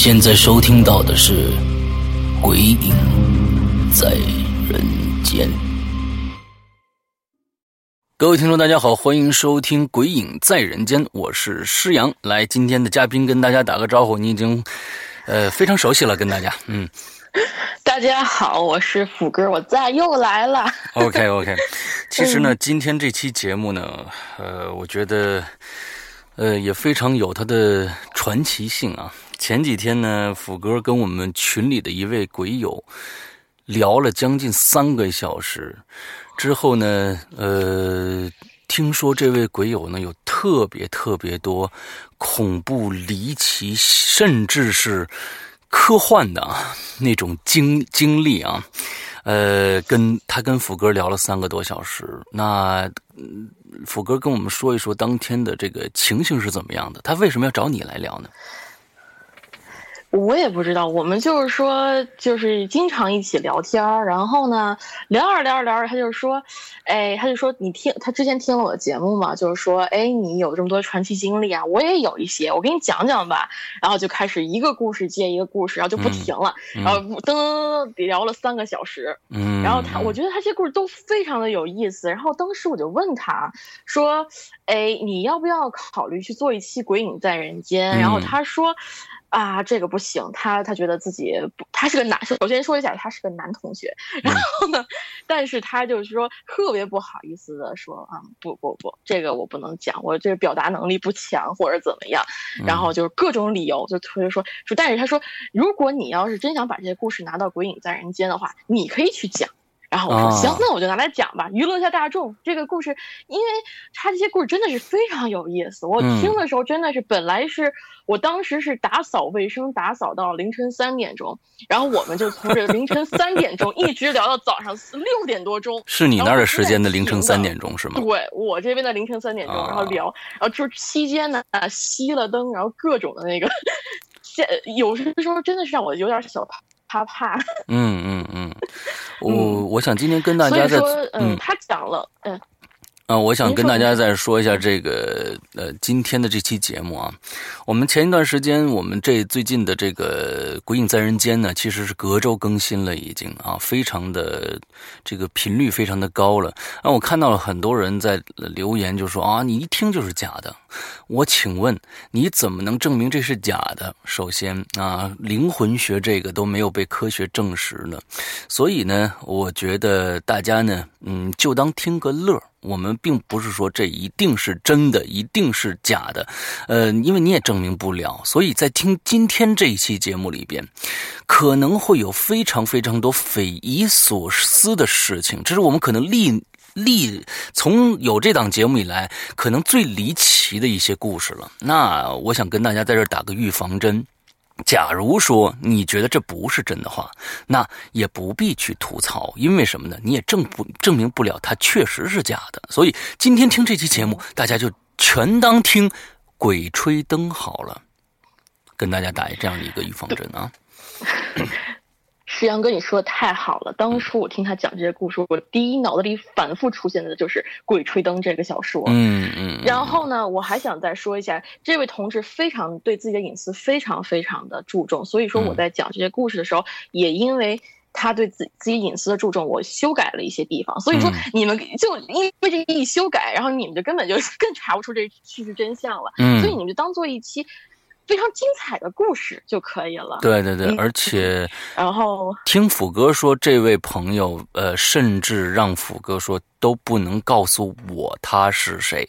现在收听到的是《鬼影在人间》。各位听众，大家好，欢迎收听《鬼影在人间》，我是施阳。来，今天的嘉宾跟大家打个招呼，你已经呃非常熟悉了，跟大家，嗯。大家好，我是虎哥，我在又来了。OK OK，其实呢，今天这期节目呢，呃，我觉得呃也非常有它的传奇性啊。前几天呢，虎哥跟我们群里的一位鬼友聊了将近三个小时，之后呢，呃，听说这位鬼友呢有特别特别多恐怖、离奇，甚至是科幻的那种经经历啊，呃，跟他跟虎哥聊了三个多小时，那虎哥跟我们说一说当天的这个情形是怎么样的，他为什么要找你来聊呢？我也不知道，我们就是说，就是经常一起聊天儿，然后呢，聊着聊着聊着，他就说，哎，他就说你听，他之前听了我的节目嘛，就是说，哎，你有这么多传奇经历啊，我也有一些，我给你讲讲吧。然后就开始一个故事接一个故事，然后就不停了，然后噔噔噔噔聊了三个小时。嗯，然后他，我觉得他这些故事都非常的有意思。然后当时我就问他说，哎，你要不要考虑去做一期《鬼影在人间》？然后他说。啊，这个不行，他他觉得自己不，他是个男，首先说一下，他是个男同学，然后呢，但是他就是说特别不好意思的说啊，不不不，这个我不能讲，我这个表达能力不强或者怎么样，然后就是各种理由，就特别说说，但是他说，如果你要是真想把这些故事拿到《鬼影在人间》的话，你可以去讲。然后我说行，那我就拿来讲吧，娱乐一下大众。这个故事，因为他这些故事真的是非常有意思。我听的时候真的是，本来是我当时是打扫卫生，打扫到凌晨三点钟，然后我们就从这凌晨三点钟一直聊到早上六点多钟。是你那儿的时间的凌晨三点钟是吗？对我这边的凌晨三点钟，然后聊，然后就期间呢熄了灯，然后各种的那个，现有的时候真的是让我有点小怕。怕怕，嗯嗯 嗯，我我想今天跟大家在，嗯，他讲了，嗯。啊，我想跟大家再说一下这个呃，今天的这期节目啊，我们前一段时间，我们这最近的这个《鬼影在人间》呢，其实是隔周更新了，已经啊，非常的这个频率非常的高了。啊，我看到了很多人在留言，就说啊，你一听就是假的。我请问你怎么能证明这是假的？首先啊，灵魂学这个都没有被科学证实呢，所以呢，我觉得大家呢，嗯，就当听个乐。我们并不是说这一定是真的，一定是假的，呃，因为你也证明不了。所以在听今天这一期节目里边，可能会有非常非常多匪夷所思的事情，这是我们可能历历从有这档节目以来，可能最离奇的一些故事了。那我想跟大家在这打个预防针。假如说你觉得这不是真的话，那也不必去吐槽，因为什么呢？你也证不证明不了它确实是假的。所以今天听这期节目，大家就全当听鬼吹灯好了，跟大家打这样的一个预防针啊。石阳哥，你说的太好了。当初我听他讲这些故事，我第一脑子里反复出现的就是《鬼吹灯》这个小说。嗯嗯。然后呢，我还想再说一下，这位同志非常对自己的隐私非常非常的注重，所以说我在讲这些故事的时候，也因为他对自自己隐私的注重，我修改了一些地方。所以说，你们就因为这一修改，然后你们就根本就 更查不出这事实真相了。嗯。所以你们就当做一期。非常精彩的故事就可以了。对对对，而且，然后听斧哥说，这位朋友呃，甚至让斧哥说都不能告诉我他是谁。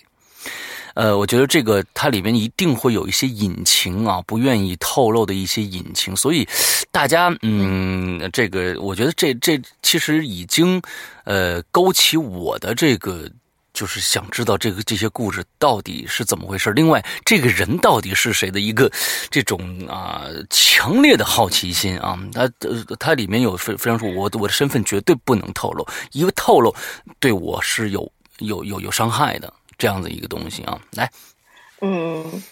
呃，我觉得这个它里面一定会有一些隐情啊，不愿意透露的一些隐情，所以大家嗯，这个我觉得这这其实已经呃勾起我的这个。就是想知道这个这些故事到底是怎么回事。另外，这个人到底是谁的一个这种啊强烈的好奇心啊，他呃他里面有非非常说，我我的身份绝对不能透露，因为透露对我是有有有有伤害的这样的一个东西啊。来，嗯，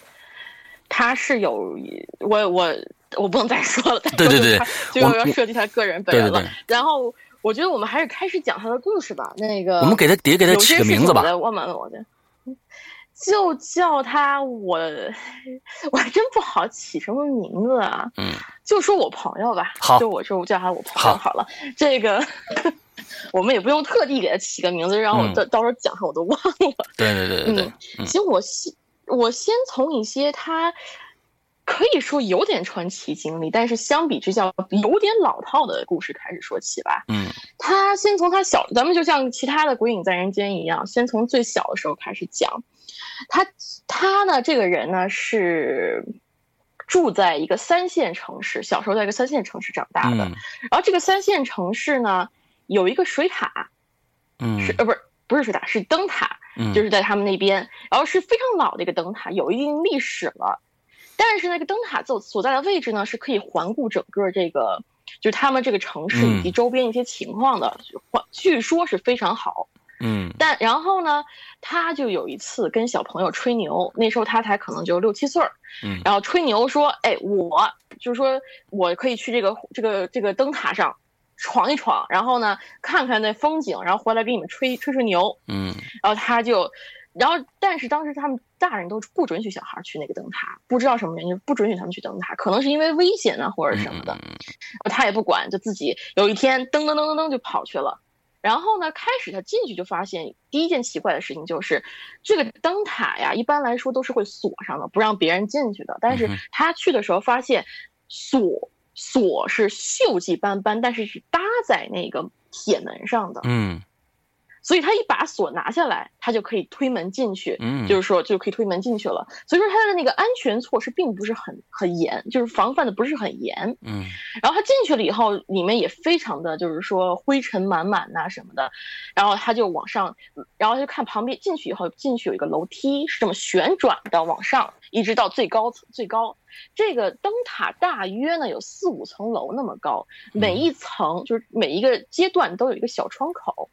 他是有我我我不能再说了，对对对，就要涉及他个人本人了，然后。我觉得我们还是开始讲他的故事吧。那个，我们给他别给他起个名字吧。我们我的，就叫他我，我还真不好起什么名字啊。嗯，就说我朋友吧。好，就我就叫他我朋友好了。这个 我们也不用特地给他起个名字，让我到到时候讲上我都忘了。对对对对对。嗯，其实我先我先从一些他。可以说有点传奇经历，但是相比之下有点老套的故事开始说起吧。嗯，他先从他小，咱们就像其他的《鬼影在人间》一样，先从最小的时候开始讲。他他呢，这个人呢是住在一个三线城市，小时候在一个三线城市长大的。然后这个三线城市呢有一个水塔，嗯，是呃不是不是水塔是灯塔，就是在他们那边，然后是非常老的一个灯塔，有一定历史了。但是那个灯塔所所在的位置呢，是可以环顾整个这个，就是他们这个城市以及周边一些情况的，环据说是非常好。嗯。但然后呢，他就有一次跟小朋友吹牛，那时候他才可能就六七岁儿。嗯。然后吹牛说：“哎，我就是说我可以去这个这个这个灯塔上闯一闯，然后呢看看那风景，然后回来给你们吹吹吹牛。”嗯。然后他就。然后，但是当时他们大人都不准许小孩去那个灯塔，不知道什么原因，不准许他们去灯塔，可能是因为危险啊，或者什么的。他也不管，就自己有一天噔噔噔噔噔就跑去了。然后呢，开始他进去就发现，第一件奇怪的事情就是，这个灯塔呀，一般来说都是会锁上的，不让别人进去的。但是他去的时候发现，锁锁是锈迹斑斑，但是是搭在那个铁门上的。嗯。所以他一把锁拿下来，他就可以推门进去，嗯，就是说就可以推门进去了。所以说他的那个安全措施并不是很很严，就是防范的不是很严，嗯。然后他进去了以后，里面也非常的就是说灰尘满满呐什么的。然后他就往上，然后他就看旁边进去以后，进去有一个楼梯是这么旋转的往上，一直到最高层最高。这个灯塔大约呢有四五层楼那么高，每一层就是每一个阶段都有一个小窗口。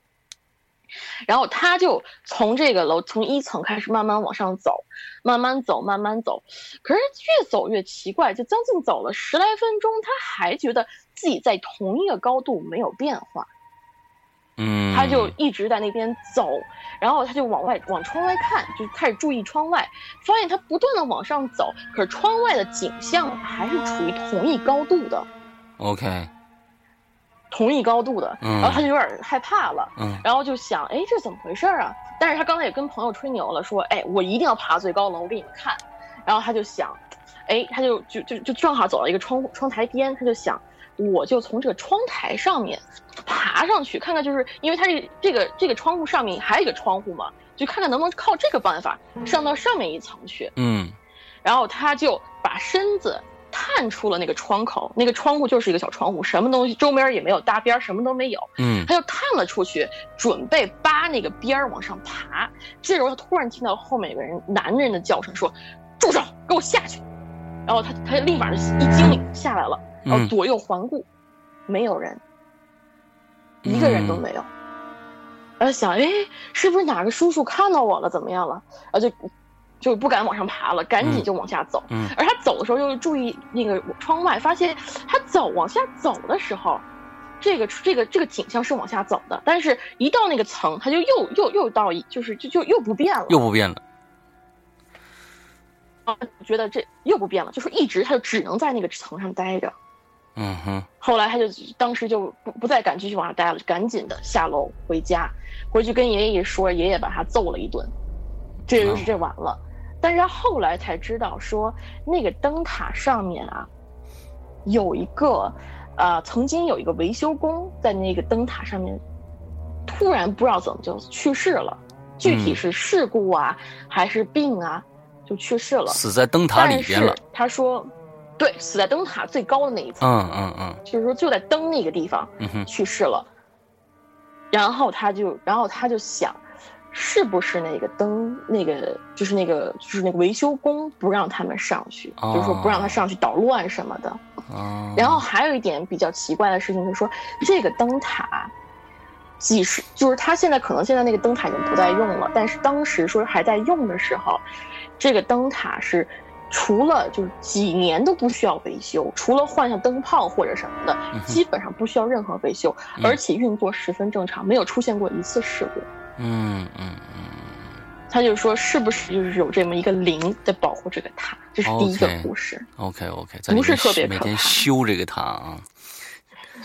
然后他就从这个楼从一层开始慢慢往上走，慢慢走，慢慢走。可是越走越奇怪，就将近走了十来分钟，他还觉得自己在同一个高度没有变化。嗯，他就一直在那边走，然后他就往外往窗外看，就开始注意窗外，发现他不断的往上走，可是窗外的景象还是处于同一高度的。OK。同一高度的，然后他就有点害怕了，嗯，然后就想，哎，这怎么回事啊？但是他刚才也跟朋友吹牛了，说，哎，我一定要爬最高楼我给你们看。然后他就想，哎，他就就就就正好走到一个窗窗台边，他就想，我就从这个窗台上面爬上去，看看，就是因为他这这个这个窗户上面还有一个窗户嘛，就看看能不能靠这个办法上到上面一层去。嗯，然后他就把身子。探出了那个窗口，那个窗户就是一个小窗户，什么东西周边也没有搭边，什么都没有。嗯，他就探了出去，准备扒那个边儿往上爬。这时候他突然听到后面有个人男人的叫声，说：“住手，给我下去！”然后他他立马就一惊下来了，然后左右环顾，没有人，一个人都没有。然后想，哎，是不是哪个叔叔看到我了？怎么样了？然后就。就不敢往上爬了，赶紧就往下走。嗯，而他走的时候又注意那个窗外，发现他走往下走的时候，这个这个这个景象是往下走的，但是一到那个层，他就又又又到一就是就就又不变了，又不变了。啊，觉得这又不变了，就是一直他就只能在那个层上待着。嗯哼。后来他就当时就不不再敢继续往下待了，赶紧的下楼回家，回去跟爷爷一说，爷爷把他揍了一顿，这就是这完了。但是他后来才知道，说那个灯塔上面啊，有一个，呃，曾经有一个维修工在那个灯塔上面，突然不知道怎么就去世了。具体是事故啊还是病啊，就去世了，死在灯塔里边了。他说，对，死在灯塔最高的那一层，嗯嗯嗯，就是说就在灯那个地方去世了。然后他就，然后他就想。是不是那个灯，那个就是那个就是那个维修工不让他们上去，就是说不让他上去捣乱什么的。然后还有一点比较奇怪的事情就是说，这个灯塔，几十就是他现在可能现在那个灯塔已经不再用了，但是当时说还在用的时候，这个灯塔是除了就是几年都不需要维修，除了换下灯泡或者什么的，基本上不需要任何维修，而且运作十分正常，没有出现过一次事故。嗯嗯嗯，他就说是不是就是有这么一个灵在保护这个塔？这是第一个故事。OK OK，不是特别每天修这个塔啊，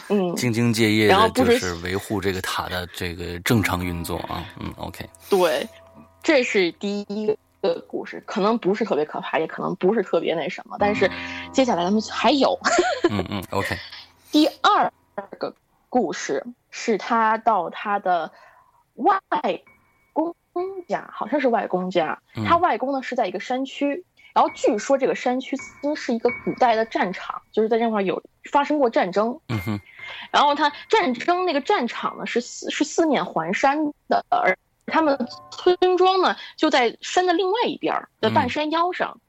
嗯，兢兢业业的，就是维护这个塔的这个正常运作啊。嗯，OK，对，这是第一个故事，可能不是特别可怕，也可能不是特别那什么，但是接下来咱们还有。嗯嗯，OK，第二个故事是他到他的。外公家好像是外公家，他外公呢是在一个山区，然后据说这个山区曾经是一个古代的战场，就是在这块有发生过战争。嗯哼，然后他战争那个战场呢是四是四面环山的，而他们村庄呢就在山的另外一边的半山腰上。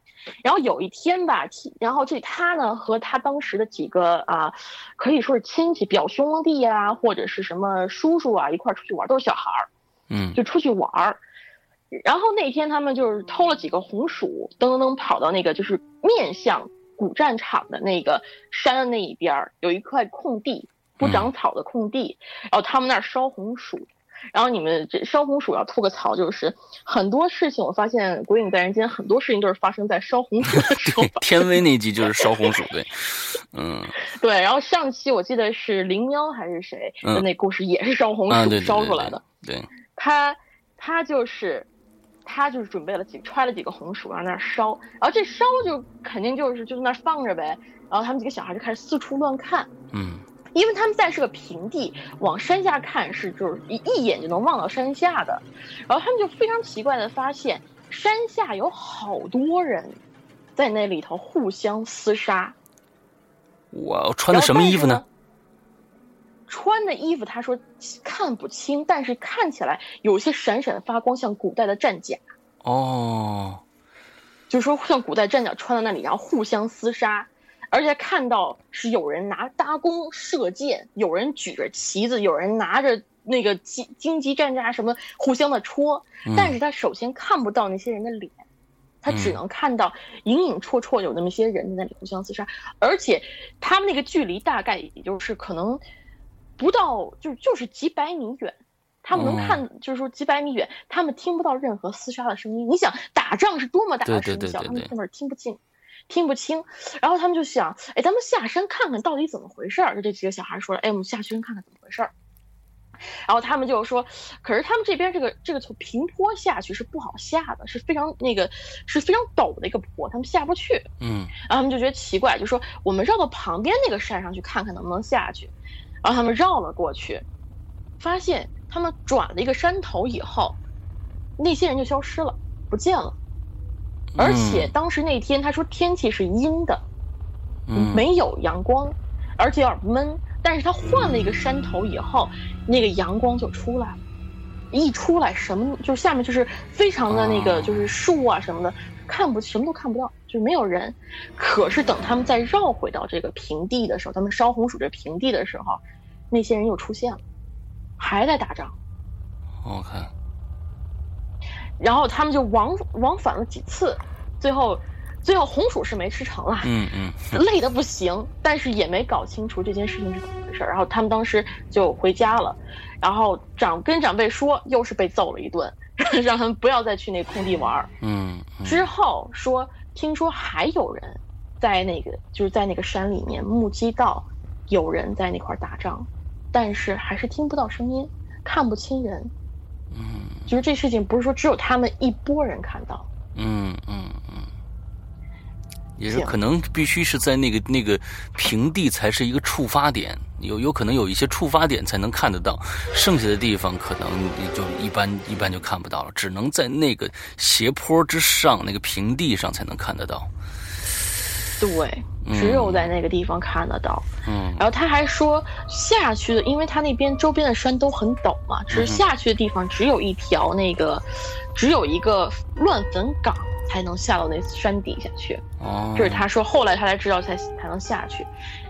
然后有一天吧，然后这他呢和他当时的几个啊，可以说是亲戚、表兄弟啊，或者是什么叔叔啊，一块出去玩，都是小孩儿，嗯，就出去玩儿。然后那天他们就是偷了几个红薯，噔噔噔跑到那个就是面向古战场的那个山的那一边儿，有一块空地，不长草的空地，然后他们那儿烧红薯。然后你们这烧红薯要吐个槽，就是很多事情我发现《鬼影在人间》很多事情都是发生在烧红薯的时候。天威那集就是烧红薯，对，嗯，对。然后上期我记得是灵喵还是谁的那故事也是烧红薯烧出来的。对，他他就是他就是准备了几揣了几个红薯，然后那烧，然后这烧就肯定就是就在那放着呗。然后他们几个小孩就开始四处乱看，嗯。因为他们在是个平地，往山下看是就是一一眼就能望到山下的，然后他们就非常奇怪的发现山下有好多人，在那里头互相厮杀。我穿的什么衣服呢？穿的衣服他说看不清，但是看起来有些闪闪发光，像古代的战甲。哦，就是说像古代战甲穿在那里，然后互相厮杀。而且看到是有人拿搭弓射箭，有人举着旗子，有人拿着那个荆荆棘战甲什么互相的戳，但是他首先看不到那些人的脸，他只能看到隐隐绰绰有那么些人在那里互相厮杀，而且他们那个距离大概也就是可能不到就就是几百米远，他们能看就是说几百米远，他们听不到任何厮杀的声音。你想打仗是多么大的声响，他们根本听不进。听不清，然后他们就想，哎，咱们下山看看到底怎么回事儿。就这几个小孩说了，哎，我们下山看看怎么回事儿。然后他们就说，可是他们这边这个这个从平坡下去是不好下的，是非常那个是非常陡的一个坡，他们下不去。嗯，然后他们就觉得奇怪，就说我们绕到旁边那个山上去看看能不能下去。然后他们绕了过去，发现他们转了一个山头以后，那些人就消失了，不见了。而且当时那天他说天气是阴的，没有阳光，而且有点闷。但是他换了一个山头以后，那个阳光就出来了。一出来，什么就是下面就是非常的那个，就是树啊什么的，看不什么都看不到，就是没有人。可是等他们再绕回到这个平地的时候，他们烧红薯这平地的时候，那些人又出现了，还在打仗。我看。然后他们就往往返了几次，最后，最后红薯是没吃成了，嗯嗯，累的不行，但是也没搞清楚这件事情是怎么回事然后他们当时就回家了，然后长跟长辈说，又是被揍了一顿，让他们不要再去那空地玩嗯，之后说听说还有人在那个就是在那个山里面目击到有人在那块打仗，但是还是听不到声音，看不清人。嗯，就是这事情不是说只有他们一拨人看到，嗯嗯嗯，也是可能必须是在那个那个平地才是一个触发点，有有可能有一些触发点才能看得到，剩下的地方可能就一般一般就看不到了，只能在那个斜坡之上那个平地上才能看得到。对，只有在那个地方看得到。嗯，然后他还说下去的，因为他那边周边的山都很陡嘛，只是下去的地方只有一条那个，只有一个乱坟岗才能下到那山底下去。哦，这是他说，后来他才知道才才能下去。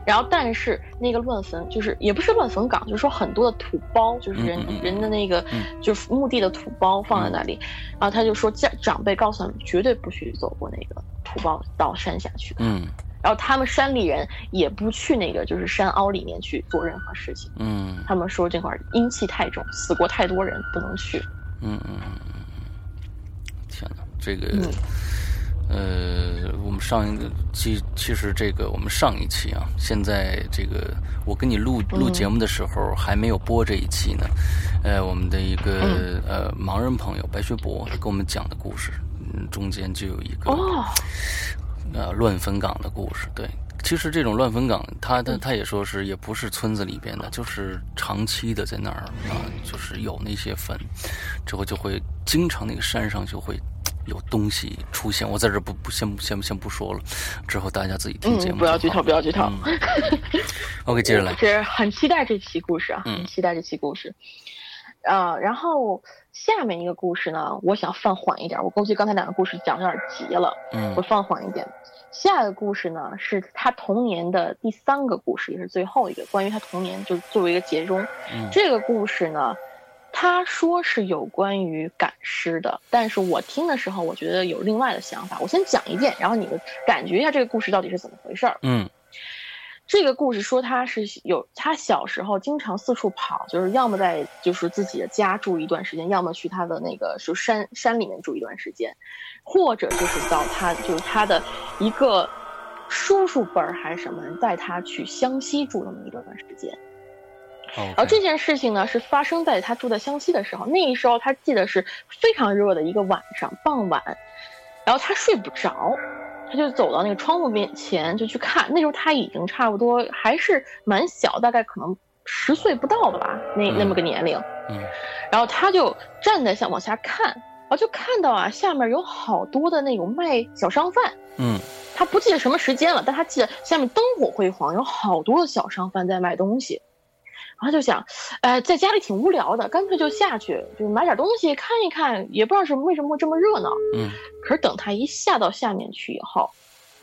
然后，但是那个乱坟就是也不是乱坟岗，就是说很多的土包，就是人人的那个就是墓地的土包放在那里。然后他就说，家长辈告诉他们绝对不许走过那个。土包到山下去，嗯，然后他们山里人也不去那个就是山凹里面去做任何事情，嗯，他们说这块阴气太重，死过太多人，不能去。嗯嗯嗯嗯，天哪，这个，呃，我们上一个其其实这个我们上一期啊，现在这个我跟你录录节目的时候还没有播这一期呢，呃，我们的一个呃盲人朋友白学博跟我们讲的故事。嗯，中间就有一个哦，呃，乱坟岗的故事。对，其实这种乱坟岗，他他他也说是也不是村子里边的，就是长期的在那儿啊，就是有那些坟，之后就会经常那个山上就会有东西出现。我在这不不先先先不说了，之后大家自己听节目。不要剧透，不要剧透。OK，接着来。是很期待这期故事啊，很期待这期故事。呃，然后下面一个故事呢，我想放缓一点。我估计刚才两个故事讲的有点急了，嗯，我放缓一点。下一个故事呢，是他童年的第三个故事，也是最后一个关于他童年，就作为一个结中。嗯这个故事呢，他说是有关于赶尸的，但是我听的时候，我觉得有另外的想法。我先讲一遍，然后你们感觉一下这个故事到底是怎么回事儿。嗯。这个故事说他是有他小时候经常四处跑，就是要么在就是自己的家住一段时间，要么去他的那个就山山里面住一段时间，或者就是到他就是他的一个叔叔辈儿还是什么人带他去湘西住那么一段时间。然后这件事情呢是发生在他住在湘西的时候，那时候他记得是非常热的一个晚上傍晚，然后他睡不着。他就走到那个窗户面前，就去看。那时候他已经差不多还是蛮小，大概可能十岁不到的吧，那那么个年龄。嗯。然后他就站在下往下看，然后就看到啊，下面有好多的那种卖小商贩。嗯。他不记得什么时间了，但他记得下面灯火辉煌，有好多的小商贩在卖东西。然后就想，哎，在家里挺无聊的，干脆就下去，就买点东西看一看，也不知道是为什么会这么热闹。嗯。可是等他一下到下面去以后，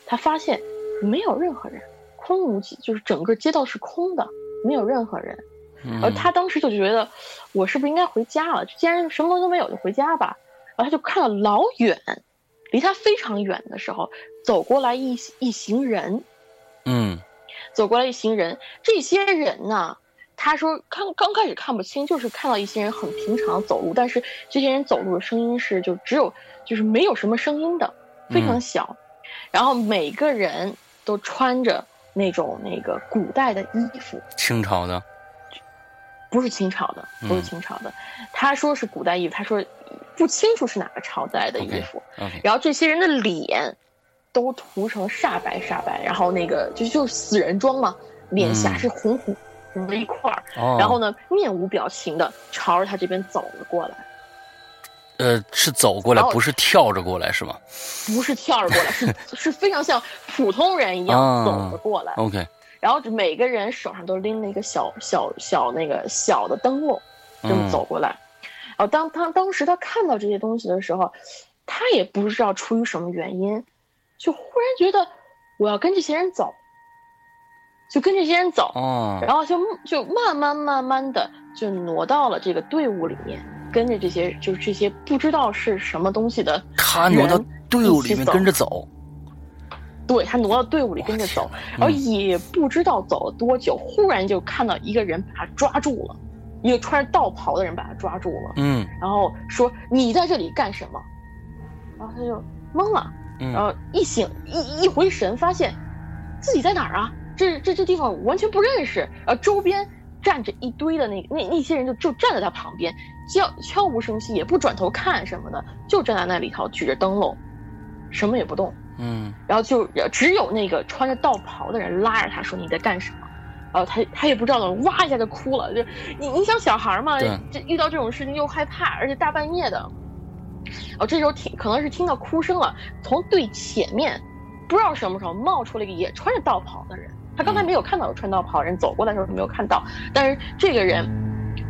他发现没有任何人，空无几，就是整个街道是空的，没有任何人。而他当时就觉得，我是不是应该回家了？既然什么东西都没有，就回家吧。然后他就看了老远，离他非常远的时候，走过来一一行人。嗯。走过来一行人，这些人呢？他说：“看刚开始看不清，就是看到一些人很平常走路，但是这些人走路的声音是就只有就是没有什么声音的，非常小。然后每个人都穿着那种那个古代的衣服，清朝的，不是清朝的，不是清朝的。他说是古代衣服，他说不清楚是哪个朝代的衣服。然后这些人的脸都涂成煞白煞白，然后那个就就是死人妆嘛，脸颊是红红。”红了一块儿，然后呢，面无表情的朝着他这边走了过来。呃，是走过来，不是跳着过来，是吗？不是跳着过来，是 是非常像普通人一样走了过来。OK。然后每个人手上都拎了一个小小小那个小的灯笼，这么走过来。然后当他当时他看到这些东西的时候，他也不知道出于什么原因，就忽然觉得我要跟这些人走。就跟这些人走，然后就就慢慢慢慢的就挪到了这个队伍里面，跟着这些就是这些不知道是什么东西的他挪到队伍里面跟着走，对他挪到队伍里跟着走，然后也不知道走了多久，忽然就看到一个人把他抓住了，一个穿着道袍的人把他抓住了，嗯，然后说你在这里干什么？然后他就懵了，然后一醒一一回神，发现自己在哪儿啊？这这这地方完全不认识，然后周边站着一堆的那那那些人就就站在他旁边，悄悄无声息，也不转头看什么的，就站在那里头举着灯笼，什么也不动。嗯，然后就只有那个穿着道袍的人拉着他说你在干什么，然后他他也不知道怎么，哇一下就哭了。就你你想小孩嘛，这遇到这种事情又害怕，而且大半夜的，哦这时候听可能是听到哭声了，从最前面不知道什么时候冒出了一个也穿着道袍的人，他刚才没有看到有穿道袍人走过来的时候没有看到，但是这个人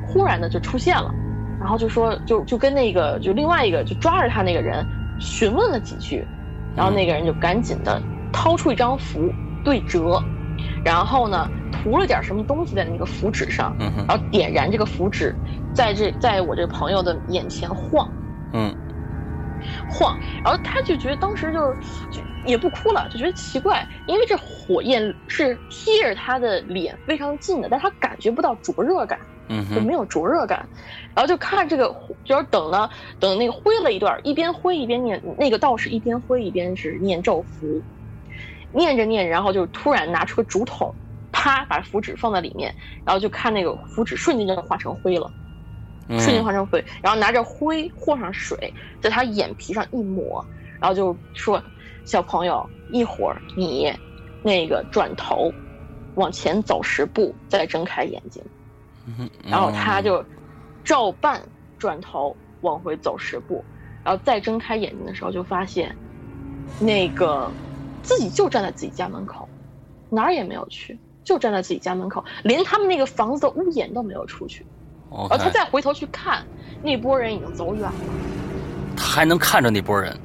忽然的就出现了，然后就说就就跟那个就另外一个就抓着他那个人询问了几句。然后那个人就赶紧的掏出一张符对折，然后呢涂了点什么东西在那个符纸上，然后点燃这个符纸，在这在我这朋友的眼前晃，嗯，晃，然后他就觉得当时就就也不哭了，就觉得奇怪，因为这火焰是贴着他的脸非常近的，但他感觉不到灼热感。嗯，就没有灼热感，然后就看这个，就是等了等那个挥了一段，一边挥一边念，那个道士一边挥一边是念咒符，念着念，然后就突然拿出个竹筒，啪把符纸放在里面，然后就看那个符纸瞬间就化成灰了，瞬间化成灰，然后拿着灰和上水，在他眼皮上一抹，然后就说：“小朋友，一会儿你那个转头往前走十步，再睁开眼睛。”然后他就照办，转头往回走十步，然后再睁开眼睛的时候，就发现那个自己就站在自己家门口，哪儿也没有去，就站在自己家门口，连他们那个房子的屋檐都没有出去。哦，他再回头去看，那波人已经走远了。他还能看着那波人。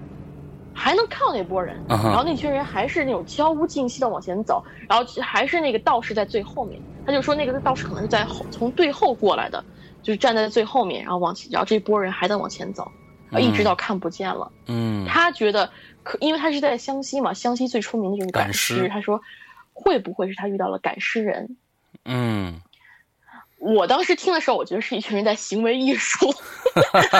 还能看到那波人，然后那群人还是那种悄无尽息的往前走，然后还是那个道士在最后面。他就说那个道士可能是在后从最后过来的，就是站在最后面，然后往前，然后这波人还在往前走，一直到看不见了。嗯，他觉得可，因为他是在湘西嘛，湘西最出名的就是赶尸。他说，会不会是他遇到了赶尸人？嗯。我当时听的时候，我觉得是一群人在行为艺术。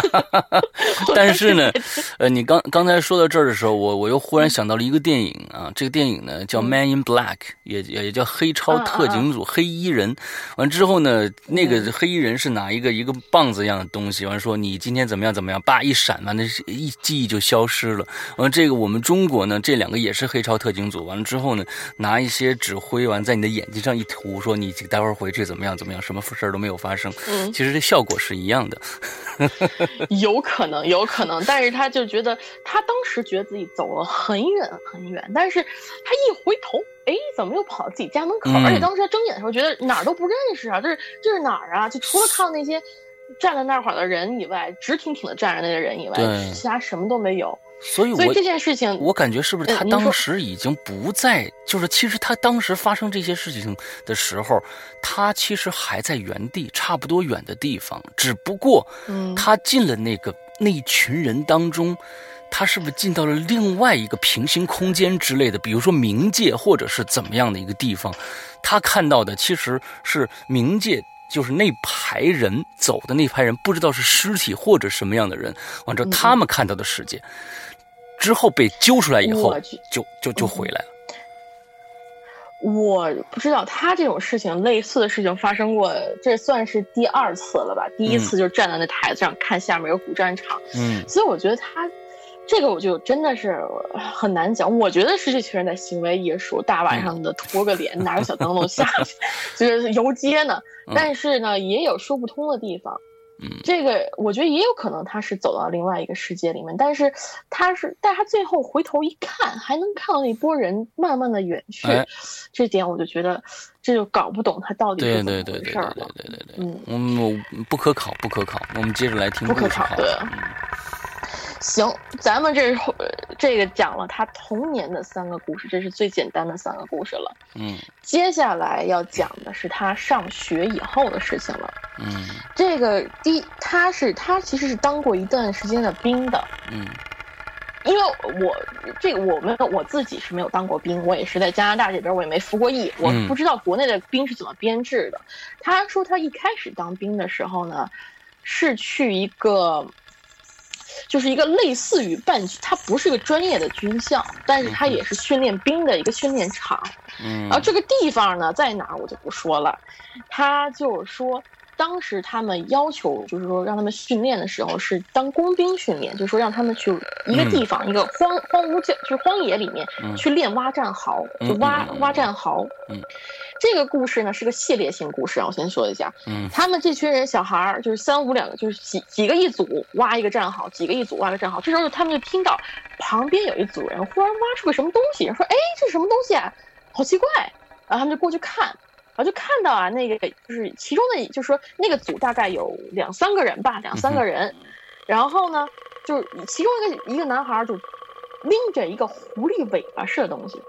但是呢，呃，你刚刚才说到这儿的时候，我我又忽然想到了一个电影啊，这个电影呢叫《Man in Black》，也也叫黑超特警组黑衣人。完之后呢，那个黑衣人是拿一个一个棒子一样的东西，完说你今天怎么样怎么样，叭一闪，完那一记忆就消失了。完这个我们中国呢，这两个也是黑超特警组。完了之后呢，拿一些纸灰完在你的眼睛上一涂，说你待会儿回去怎么样怎么样，什么。事儿都没有发生，嗯，其实这效果是一样的，有可能，有可能，但是他就觉得他当时觉得自己走了很远很远，但是他一回头，哎，怎么又跑到自己家门口？而且当时他睁眼的时候，觉得哪儿都不认识啊，这是这是哪儿啊？就除了看到那些站在那会儿的人以外，直挺挺的站着那个人以外，其他什么都没有。所以，所以这件事情，我感觉是不是他当时已经不在？就是其实他当时发生这些事情的时候，他其实还在原地，差不多远的地方。只不过，他进了那个那群人当中，他是不是进到了另外一个平行空间之类的？比如说冥界，或者是怎么样的一个地方？他看到的其实是冥界，就是那排人走的那排人，不知道是尸体或者什么样的人。完之后，他们看到的世界。之后被揪出来以后，就就就回来了。我不知道他这种事情，类似的事情发生过，这算是第二次了吧？第一次就站在那台子上看下面有古战场。嗯，所以我觉得他这个我就真的是很难讲。我觉得是这群人在行为艺术，大晚上的拖个脸，拿个小灯笼下去，就是游街呢。但是呢，也有说不通的地方。这个我觉得也有可能他是走到另外一个世界里面，但是他是，但他最后回头一看，还能看到那波人慢慢的远去，这点我就觉得这就搞不懂他到底是怎么回事了。对对对对对对，嗯，不可考，不可考。我们接着来听不可考对。行，咱们这这个讲了他童年的三个故事，这是最简单的三个故事了。嗯，接下来要讲的是他上学以后的事情了。嗯，这个第他是他其实是当过一段时间的兵的。嗯，因为我这个我们我自己是没有当过兵，我也是在加拿大这边，我也没服过役，我不知道国内的兵是怎么编制的。他说他一开始当兵的时候呢，是去一个。就是一个类似于半，它不是一个专业的军校，但是它也是训练兵的一个训练场。嗯，然后这个地方呢在哪儿我就不说了。他就是说，当当时他们要求，就是说让他们训练的时候是当工兵训练，就是说让他们去一个地方，一个荒荒芜就就是荒野里面去练挖战壕，就挖挖战壕。嗯，这个故事呢是个系列性故事啊，我先说一下。嗯，他们这群人小孩儿就是三五两个，就是几几个一组挖一个战壕，几个一组挖个战壕。这时候他们就听到旁边有一组人忽然挖出个什么东西，说：“哎，这是什么东西啊？好奇怪！”然后他们就过去看，然后就看到啊，那个就是其中的，就是说那个组大概有两三个人吧，两三个人。然后呢，就是其中一个一个男孩就拎着一个狐狸尾巴似的东西。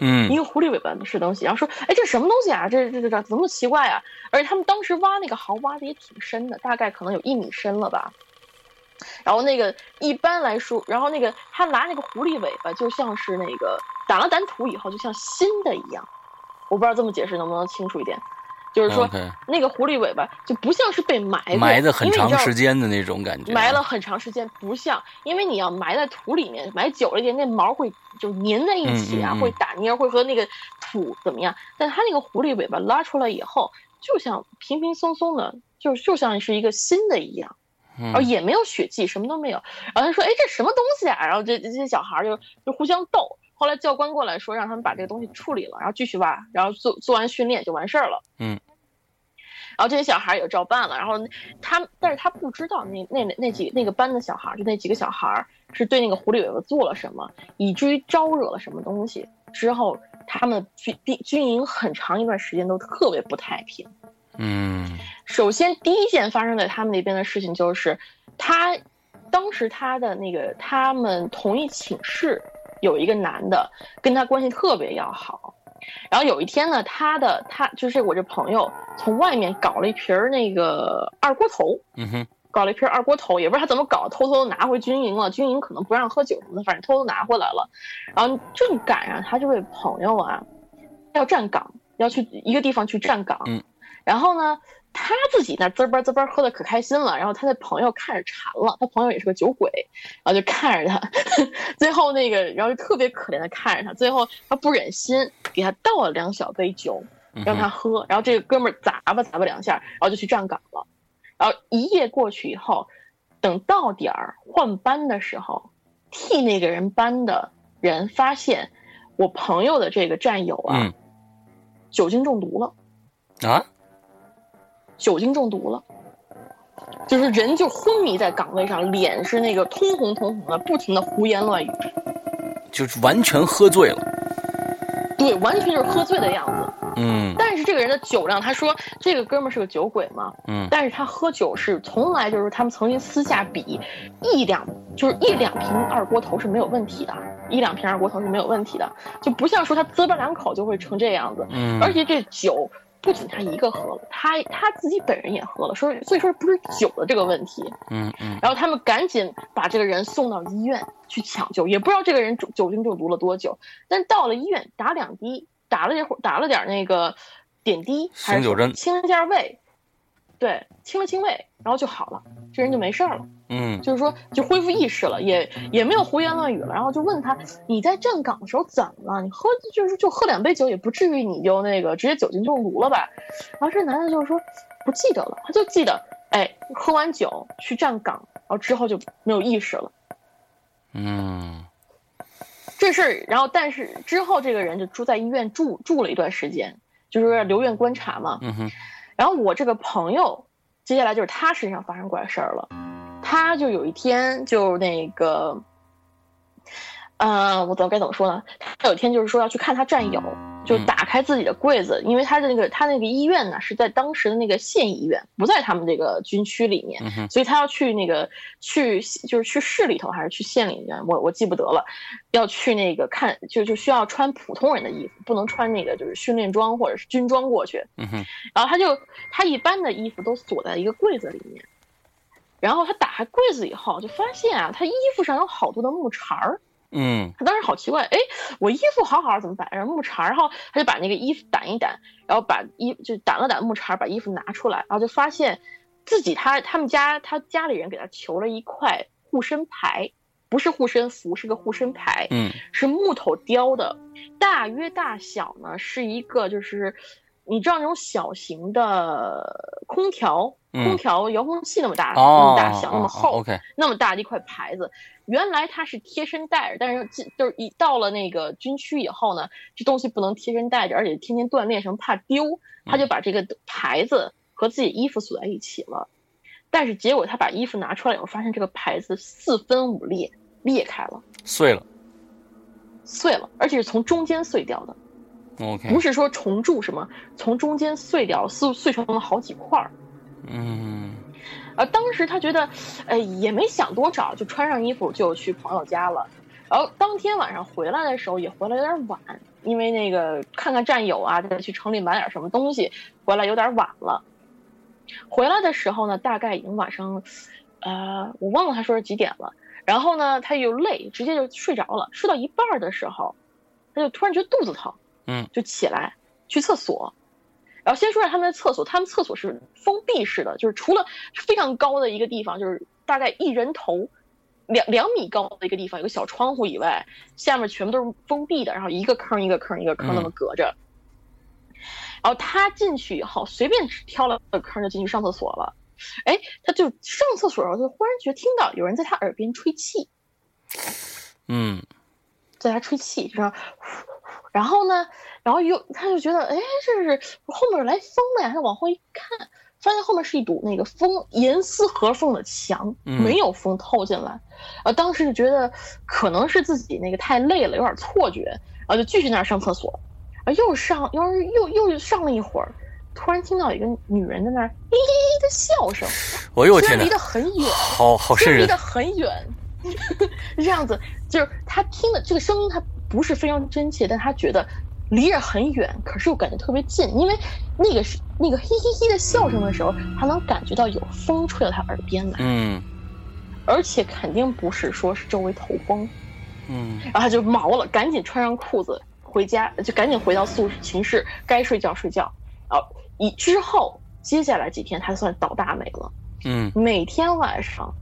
嗯，一个狐狸尾巴是东西，然后说，哎，这什么东西啊？这这这这怎么奇怪啊？而且他们当时挖那个壕挖的也挺深的，大概可能有一米深了吧。然后那个一般来说，然后那个他拿那个狐狸尾巴，就像是那个打了掸土以后，就像新的一样。我不知道这么解释能不能清楚一点。就是说，那个狐狸尾巴就不像是被埋埋的很长时间的那种感觉，埋了很长时间，不像，因为你要埋在土里面，埋久了一点，那毛会就粘在一起啊，会打蔫，会和那个土怎么样？但它那个狐狸尾巴拉出来以后，就像平平松松的，就就像是一个新的一样，然后也没有血迹，什么都没有。然后他说：“哎，这什么东西啊？”然后这这些小孩就就互相斗。后来教官过来说，让他们把这个东西处理了，然后继续挖，然后做做完训练就完事儿了。嗯。然后这些小孩也照办了，然后他，但是他不知道那那那几那个班的小孩，就那几个小孩是对那个狐狸尾巴做了什么，以至于招惹了什么东西。之后他们军军营很长一段时间都特别不太平。嗯，首先第一件发生在他们那边的事情就是，他当时他的那个他们同一寝室有一个男的，跟他关系特别要好。然后有一天呢，他的他就是我这朋友从外面搞了一瓶那个二锅头，嗯哼，搞了一瓶二锅头，也不知道他怎么搞，偷偷拿回军营了。军营可能不让喝酒什么的，反正偷偷拿回来了。然后正赶上他这位朋友啊，要站岗，要去一个地方去站岗，嗯，然后呢。他自己那滋吧滋吧喝的可开心了，然后他的朋友看着馋了，他朋友也是个酒鬼，然后就看着他，最后那个然后就特别可怜的看着他，最后他不忍心给他倒了两小杯酒让他喝，然后这个哥们儿砸吧砸吧两下，然后就去站岗了，然后一夜过去以后，等到点儿换班的时候，替那个人班的人发现我朋友的这个战友啊，酒精中毒了。啊。酒精中毒了，就是人就昏迷在岗位上，脸是那个通红通红的，不停的胡言乱语，就是完全喝醉了。对，完全就是喝醉的样子。嗯。但是这个人的酒量，他说这个哥们是个酒鬼嘛。嗯。但是他喝酒是从来就是他们曾经私下比一两，就是一两瓶二锅头是没有问题的，一两瓶二锅头是没有问题的，就不像说他滋吧两口就会成这样子。嗯。而且这酒。不仅他一个喝了，他他自己本人也喝了，说所以说不是酒的这个问题，嗯嗯，然后他们赶紧把这个人送到医院去抢救，也不知道这个人酒酒精中毒了多久，但到了医院打两滴，打了点打了点那个点滴，醒酒针，清了下胃，对，清了清胃，然后就好了，这人就没事儿了。嗯，就是说就恢复意识了，也也没有胡言乱语了。然后就问他，你在站岗的时候怎么了？你喝就是就喝两杯酒，也不至于你就那个直接酒精中毒了吧？然后这男的就是说不记得了，他就记得哎，喝完酒去站岗，然后之后就没有意识了。嗯，这事儿，然后但是之后这个人就住在医院住住了一段时间，就是留院观察嘛。嗯哼。然后我这个朋友，接下来就是他身上发生怪事儿了。他就有一天就那个，呃，我怎么该怎么说呢？他有一天就是说要去看他战友，就打开自己的柜子，因为他的那个他那个医院呢是在当时的那个县医院，不在他们这个军区里面，所以他要去那个去就是去市里头还是去县里面，我我记不得了，要去那个看就就需要穿普通人的衣服，不能穿那个就是训练装或者是军装过去。嗯，然后他就他一般的衣服都锁在一个柜子里面。然后他打开柜子以后，就发现啊，他衣服上有好多的木茬儿。嗯，他当时好奇怪，哎，我衣服好好怎么摆着木茬？然后他就把那个衣服掸一掸，然后把衣就掸了掸木茬，把衣服拿出来，然后就发现自己他他们家他家里人给他求了一块护身牌，不是护身符，是个护身牌。嗯，是木头雕的，大约大小呢是一个就是。你知道那种小型的空调，嗯。空调遥控器那么大，那哦么大小，那么哦厚那么大的一块牌子，原来它是贴身带着，但是就是一到了那个军区以后呢，这东西不能贴身带着，而且天天锻炼什么怕丢，他就把这个牌子和自己衣服锁在一起了。但是结果他把衣服拿出来以后，发现这个牌子四分五裂，裂开了，碎了。碎了，而且是从中间碎掉的，，OK，不是说重铸什么，从中间碎掉，碎碎成了好几块儿。嗯呃，当时他觉得，呃，也没想多少，就穿上衣服就去朋友家了。然后当天晚上回来的时候也回来有点晚，因为那个看看战友啊，再去城里买点什么东西，回来有点晚了。回来的时候呢，大概已经晚上，呃，我忘了他说是几点了。然后呢，他又累，直接就睡着了。睡到一半儿的时候，他就突然觉得肚子疼，嗯，就起来去厕所。然后先说一下他们的厕所，他们厕所是封闭式的，就是除了非常高的一个地方，就是大概一人头两两米高的一个地方有个小窗户以外，下面全部都是封闭的，然后一个坑一个坑一个坑那么隔着。然后他进去以后，随便挑了个坑就进去上厕所了。哎，他就上厕所的时候，就忽然觉得听到有人在他耳边吹气，嗯在家吹气，然后，然后呢，然后又他就觉得，哎，这是后面来风了呀。他往后一看，发现后面是一堵那个风严丝合缝的墙，嗯没有风透进来。呃，当时就觉得可能是自己那个太累了，有点错觉，然后就继续在那儿上厕所。啊，又上，又是又又上了一会儿，突然听到一个女人在那儿咦咦咦的笑声，哎呦我天哪虽然离，得很远，好好瘆人离得，很远，是 这样子，就是他听的这个声音，他不是非常真切，但他觉得离着很远，可是又感觉特别近，因为那个是那个嘿嘿嘿的笑声的时候，他能感觉到有风吹到他耳边来，嗯。而且肯定不是说是周围透风，嗯。然后他就毛了，赶紧穿上裤子回家，就赶紧回到宿寝室，该睡觉睡觉。然后以之后接下来几天，他算倒大霉了。嗯。每天晚上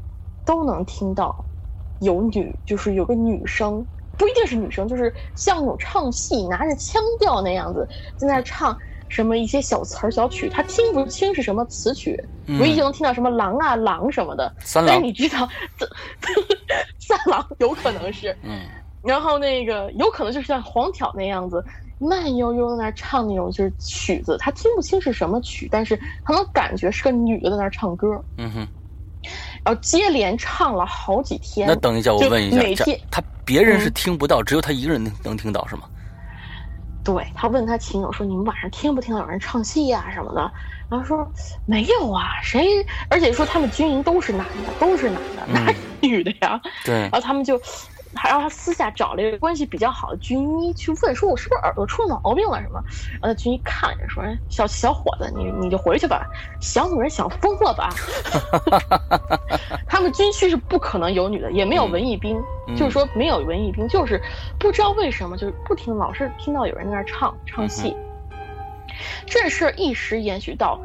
都能听到有女，就是有个女生，不一定是女生，就是像那种唱戏拿着腔调那样子，在那唱什么一些小词儿小曲，他听不清是什么词曲，嗯唯一就能听到什么狼啊狼什么的。三郎但是你知道，这三郎有可能是，嗯然后那个有可能就是像黄挑那样子，慢悠悠在那唱那种就是曲子，他听不清是什么曲，但是他能感觉是个女的在那唱歌，嗯哼。然后接连唱了好几天。那等一下，我问一下，每天他别人是嗯听不到，只有他一个人能能听到是吗？对他问他亲友说：“你们晚上听不听到有人唱戏呀、什么的？”然后说：“没有啊，谁？而且说他们军营都是男的，都是男的，哪有女的呀？”对然，后他们就，还让他私下找了一个关系比较好的军医去问，说我是不是耳朵出毛病了什么？然后那军医看着说：“小小伙子，你你就回去吧，想女人想疯了吧？”他们军区是不可能有女的，也没有文艺兵，嗯就是说没有文艺兵，就是不知道为什么，就是不听老是听到有人在那唱唱戏。这事儿一时延续到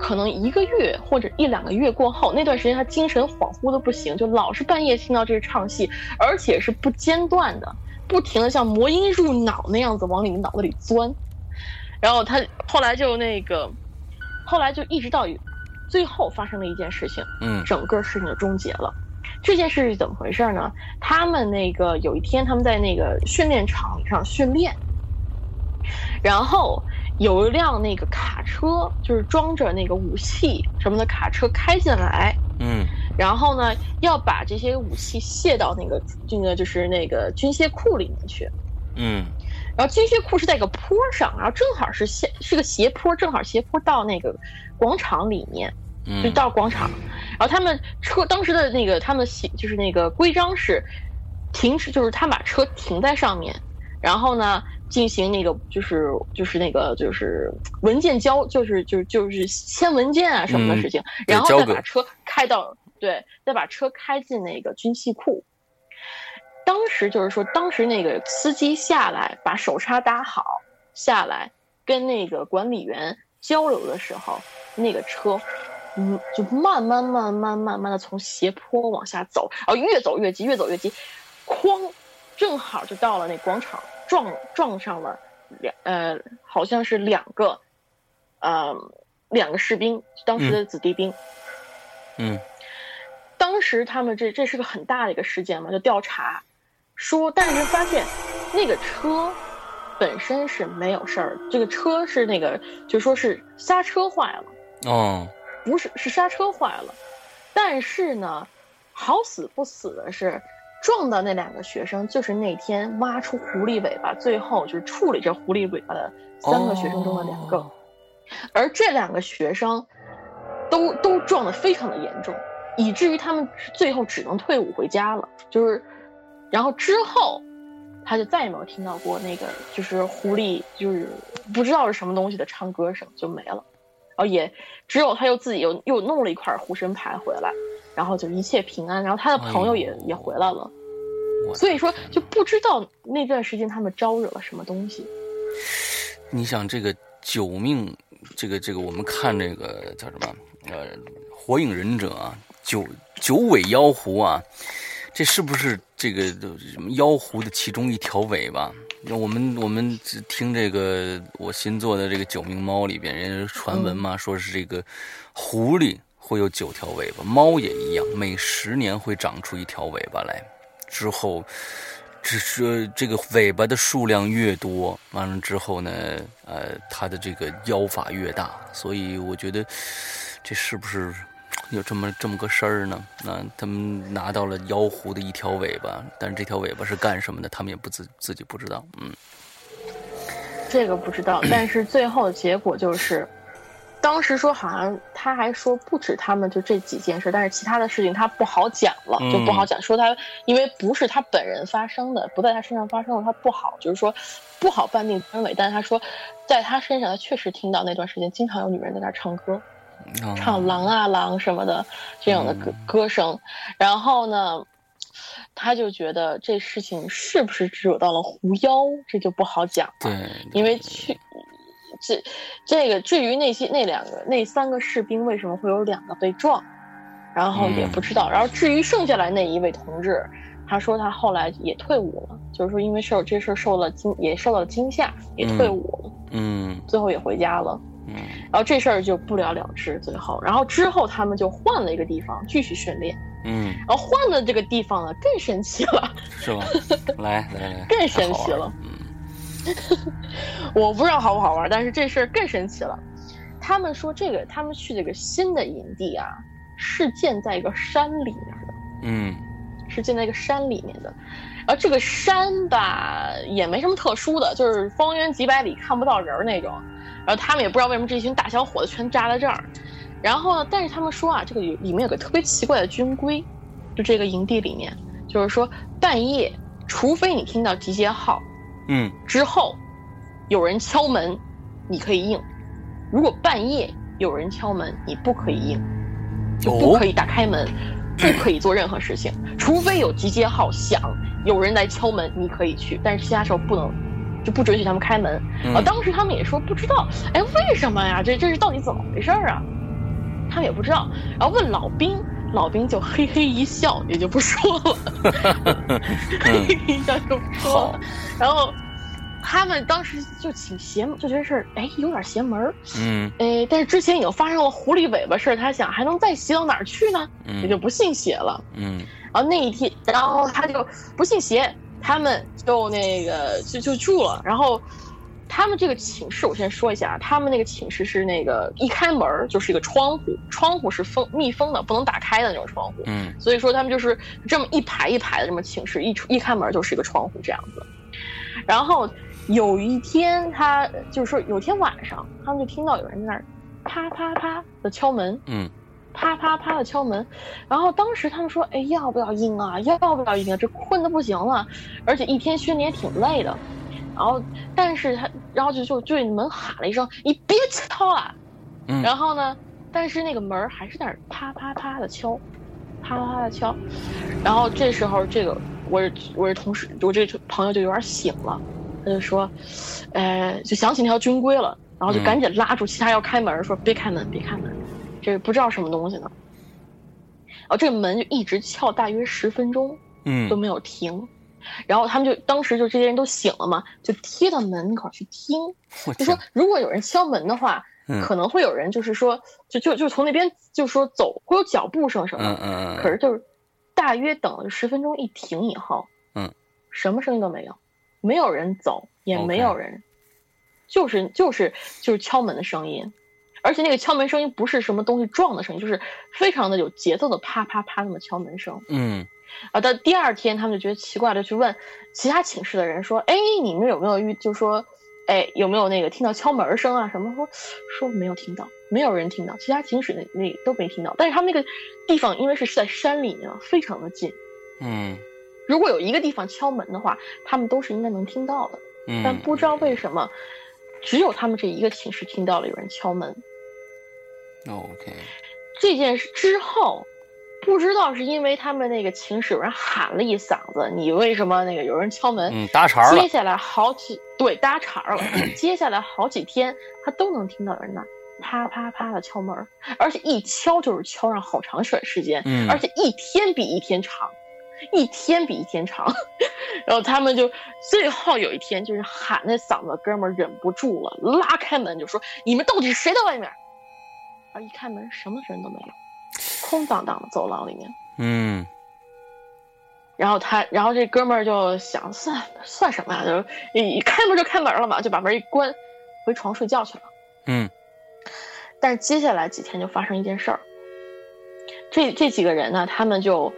可能一个月或者一两个月过后，那段时间他精神恍惚的不行，就老是半夜听到这个唱戏，而且是不间断的，不停的像魔音入脑那样子往你脑子里钻。然后他后来就那个，后来就一直到最后发生了一件事情，嗯整个事情就终结了。这件事是怎么回事呢？他们那个有一天他们在那个训练场上训练，然后有一辆那个卡车，就是装着那个武器什么的卡车开进来，嗯然后呢要把这些武器卸到那个这个就是那个军械库里面去。嗯然后军械库是在一个坡上，然后正好是斜是个斜坡，正好斜坡到那个广场里面。就嗯到广场，然后他们车当时的那个他们的写就是那个规章是停止，就是他把车停在上面，然后呢进行那个就是就是那个就是文件交就是就是就是签文件啊什么的事情，然后再把车开到对，再把车开进那个军器库。当时就是说，当时那个司机下来把手刹搭好，下来跟那个管理员交流的时候，那个车，嗯，就慢慢慢慢慢慢的从斜坡往下走，然后越走越急，越走越急，哐，正好就到了那广场，撞撞上了两呃，好像是两个呃，两个士兵，当时的子弟兵。嗯。当时他们这这是个很大的一个事件嘛，就调查，说，但是发现那个车本身是没有事儿，这个车是那个就说是刹车坏了。哦。不是，是刹车坏了。但是呢，好死不死的是。撞到那两个学生，就是那天挖出狐狸尾巴，最后就是处理这狐狸尾巴的三个学生中的两个，而这两个学生都都撞得非常的严重，以至于他们最后只能退伍回家了。就是，然后之后他就再也没有听到过那个就是狐狸就是不知道是什么东西的唱歌声，就没了。然后也只有他又自己又又弄了一块护身牌回来。然后就一切平安，然后他的朋友也也回来了，所以说就不知道那段时间他们招惹了什么东西。你想这个九命，这个这个我们看这个叫什么？呃，火影忍者啊，九九尾妖狐啊，这是不是这个什么妖狐的其中一条尾巴？那我们我们听这个我新做的这个九命猫里边，人家传闻嘛，说是这个狐狸。会有九条尾巴，猫也一样，每十年会长出一条尾巴来。之后，只是这个尾巴的数量越多，完了之后呢，呃，它的这个妖法越大。所以我觉得，这是不是有这么这么个事儿呢？那他们拿到了妖狐的一条尾巴，但是这条尾巴是干什么的？他们也不自自己不知道。嗯，这个不知道，但是最后结果就是。当时说好像他还说不止他们就这几件事，但是其他的事情他不好讲了，就不好讲。说他因为不是他本人发生的，不在他身上发生的，他不好，就是说不好判定真伪。但是他说，在他身上，他确实听到那段时间经常有女人在那唱歌，唱狼啊狼什么的这样的歌歌声。然后呢，他就觉得这事情是不是惹到了狐妖，这就不好讲了。对，因为去。这，这个至于那些那两个那三个士兵为什么会有两个被撞，然后也不知道。然后至于剩下来那一位同志，他说他后来也退伍了，就是说因为受这事受了惊，也受到惊吓，也退伍了。嗯，最后也回家了。嗯，然后这事儿就不了了之。最后，然后之后他们就换了一个地方继续训练。嗯，然后换的这个地方呢更神奇了。是吧？来来来，更神奇了。嗯。我不知道好不好玩，但是这事儿更神奇了。他们说这个，他们去这个新的营地啊，是建在一个山里面的。嗯，是建在一个山里面的。然后这个山吧，也没什么特殊的，就是方圆几百里看不到人那种。然后他们也不知道为什么这群大小伙子全扎在这儿。然后呢，但是他们说啊，这个里面有个特别奇怪的军规，就这个营地里面，就是说半夜，除非你听到集结号。嗯，之后有人敲门，你可以应；如果半夜有人敲门，你不可以应，就不可以打开门，不可以做任何事情，除非有集结号响，有人来敲门，你可以去，但是其他时候不能，就不准许他们开门。啊，当时他们也说不知道，哎，为什么呀？这这是到底怎么回事啊？他们也不知道，然后问老兵。老兵就嘿嘿一笑，也就不说了，嘿嘿一笑就不说了。然后他们当时就挺邪，就觉得是哎有点邪门儿嗯，哎，但是之前已经发生了狐狸尾巴事儿，他想还能再邪到哪儿去呢？也就不信邪了。嗯，然后那一天，然后他就不信邪，他们就那个就就住了，然后。他们这个寝室，我先说一下啊，他们那个寝室是那个一开门就是一个窗户，窗户是封密封的，不能打开的那种窗户。嗯，所以说他们就是这么一排一排的这么寝室，一一开门就是一个窗户这样子。然后有一天，他就是说有天晚上，他们就听到有人在那儿啪啪啪的敲门，嗯，啪啪啪的敲门。然后当时他们说，哎，要不要应啊？要不要应啊？这困的不行了，而且一天训练也挺累的。然后，但是他，然后就就对门喊了一声：“你别敲了。”嗯。然后呢，但是那个门还是在那啪啪啪的敲，啪啪啪的敲。然后这时候，这个我我这同事，我这朋友就有点醒了，他就说：“呃，就想起那条军规了。”然后就赶紧拉住其他要开门，说：“别开门，别开门，这不知道什么东西呢。”然后这个门就一直敲大约十分钟，嗯，都没有停。然后他们就当时就这些人都醒了嘛，就贴到门口去听，就说如果有人敲门的话，可能会有人就是说，就就就从那边就说走，会有脚步声什么的。嗯嗯嗯。可是就是大约等了十分钟一停以后，嗯，什么声音都没有，没有人走，也没有人，就是就是就是敲门的声音，而且那个敲门声音不是什么东西撞的声音，就是非常的有节奏的啪啪啪那么敲门声。嗯。啊，到第二天他们就觉得奇怪的去问其他寝室的人说：“哎，你们有没有遇就说？”哎，有没有那个听到敲门声啊？什么说说没有听到，没有人听到，其他寝室那那都没听到。但是他们那个地方因为是在山里面，非常的近。嗯，如果有一个地方敲门的话，他们都是应该能听到的。嗯，但不知道为什么，只有他们这一个寝室听到了有人敲门。OK，这件事之后。不知道是因为他们那个寝室有人喊了一嗓子，你为什么那个有人敲门？嗯，搭茬了。接下来好几对搭茬了，接下来好几天他都能听到人那啪啪啪的敲门，而且一敲就是敲上好长一段时间，嗯，而且一天比一天长，一天比一天长。然后他们就最后有一天就是喊那嗓子，哥们忍不住了，拉开门就说：“你们到底是谁在外面？”啊，一开门什么人都没有。空荡荡的走廊里面，嗯，然后他，然后这哥们儿就想，算算什么呀？就一开门就开门了嘛，就把门一关，回床睡觉去了。嗯，但是接下来几天就发生一件事儿，这这几个人呢，他们就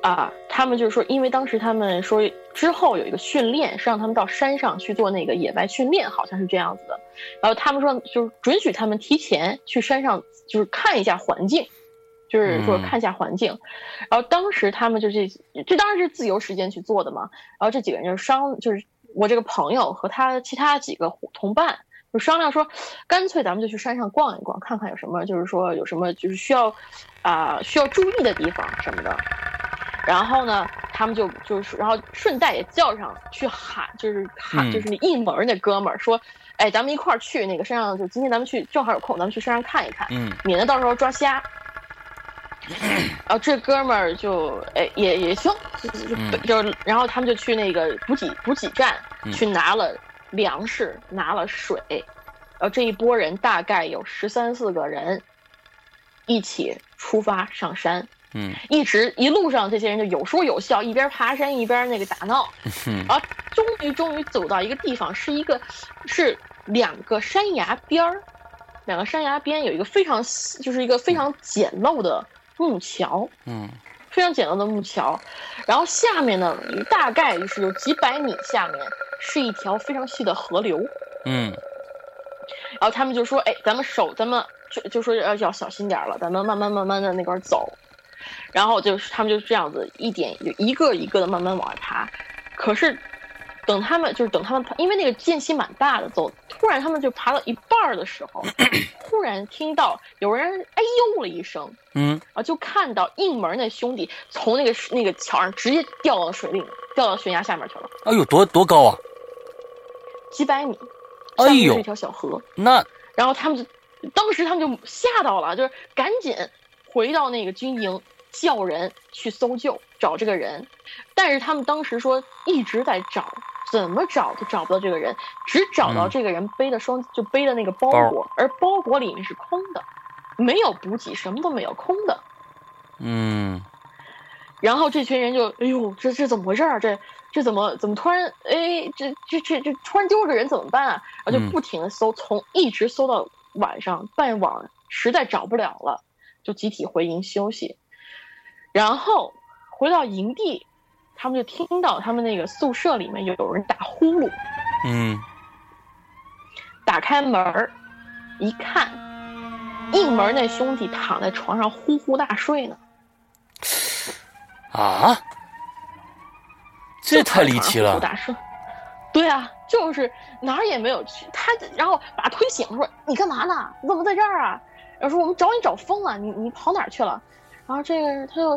啊，他们就是说，因为当时他们说之后有一个训练，是让他们到山上去做那个野外训练，好像是这样子的。然后他们说，就是准许他们提前去山上，就是看一下环境。就是说看一下环境，然后当时他们就这这当然是自由时间去做的嘛。然后这几个人就商，就是我这个朋友和他其他几个同伴就商量说，干脆咱们就去山上逛一逛，看看有什么，就是说有什么就是需要啊需要注意的地方什么的。然后呢，他们就就是然后顺带也叫上去喊，就是喊就是那应门那哥们儿说，哎，咱们一块儿去那个山上，就今天咱们去正好有空，咱们去山上看一看，嗯，免得到时候抓瞎。然 后这哥们儿就哎也也行，就就然后他们就去那个补给补给站去拿了粮食，拿了水，然后这一波人大概有十三四个人，一起出发上山，嗯，一直一路上这些人就有说有笑，一边爬山一边那个打闹，然后终于终于走到一个地方，是一个是两个山崖边儿，两个山崖边有一个非常就是一个非常简陋的。木桥，嗯，非常简陋的木桥，然后下面呢，大概就是有几百米下面是一条非常细的河流，嗯，然后他们就说：“哎，咱们手，咱们就就说要要小心点了，咱们慢慢慢慢的那块走。”然后就是他们就这样子一点就一个一个的慢慢往外爬，可是。等他们就是等他们，因为那个间隙蛮大的，走突然他们就爬到一半的时候，突然听到有人哎呦了一声，嗯，啊，就看到应门那兄弟从那个那个桥上直接掉到水里，掉到悬崖下面去了。哎呦，多多高啊！几百米，哎呦，是一条小河。那然后他们就当时他们就吓到了，就是赶紧回到那个军营叫人去搜救找这个人，但是他们当时说一直在找。怎么找都找不到这个人，只找到这个人背的双，就背的那个包裹，而包裹里面是空的，没有补给，什么都没有，空的。嗯。然后这群人就，哎呦，这这怎么回事啊？这这怎么怎么突然，哎，这这这这突然丢了个人怎么办啊？然后就不停的搜，从一直搜到晚上半晚，实在找不了了，就集体回营休息。然后回到营地。他们就听到他们那个宿舍里面有有人打呼噜，嗯，打开门儿一看，应门那兄弟躺在床上呼呼大睡呢。啊，这太离奇了！呼呼大睡，对啊，就是哪儿也没有去，他然后把他推醒说：“你干嘛呢？你怎么在这儿啊？”然后说：“我们找你找疯了，你你跑哪儿去了？”然后这个他就，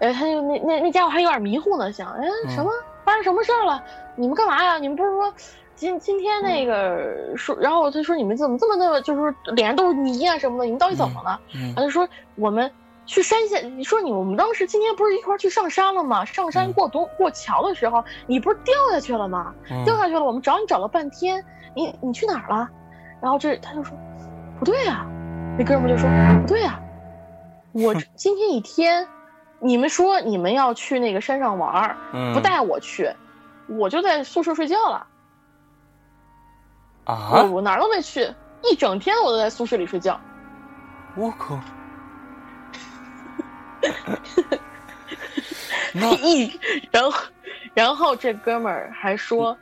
哎，他就那那那家伙还有点迷糊呢，想，哎，什么发生什么事儿了？你们干嘛呀？你们不是说今今天那个说，然后他说你们怎么这么的，就是脸上都是泥啊什么的，你们到底怎么了？他就说我们去山下，你说你我们当时今天不是一块去上山了吗？上山过东过桥的时候，你不是掉下去了吗？掉下去了，我们找你找了半天，你你去哪儿了？然后这他就说。不对呀，那哥们就说不对呀，我今天一天，你们说你们要去那个山上玩儿不带我去，我就在宿舍睡觉了。啊！我哪儿都没去，一整天我都在宿舍里睡觉。我靠！一，然后，然后这哥们儿还说，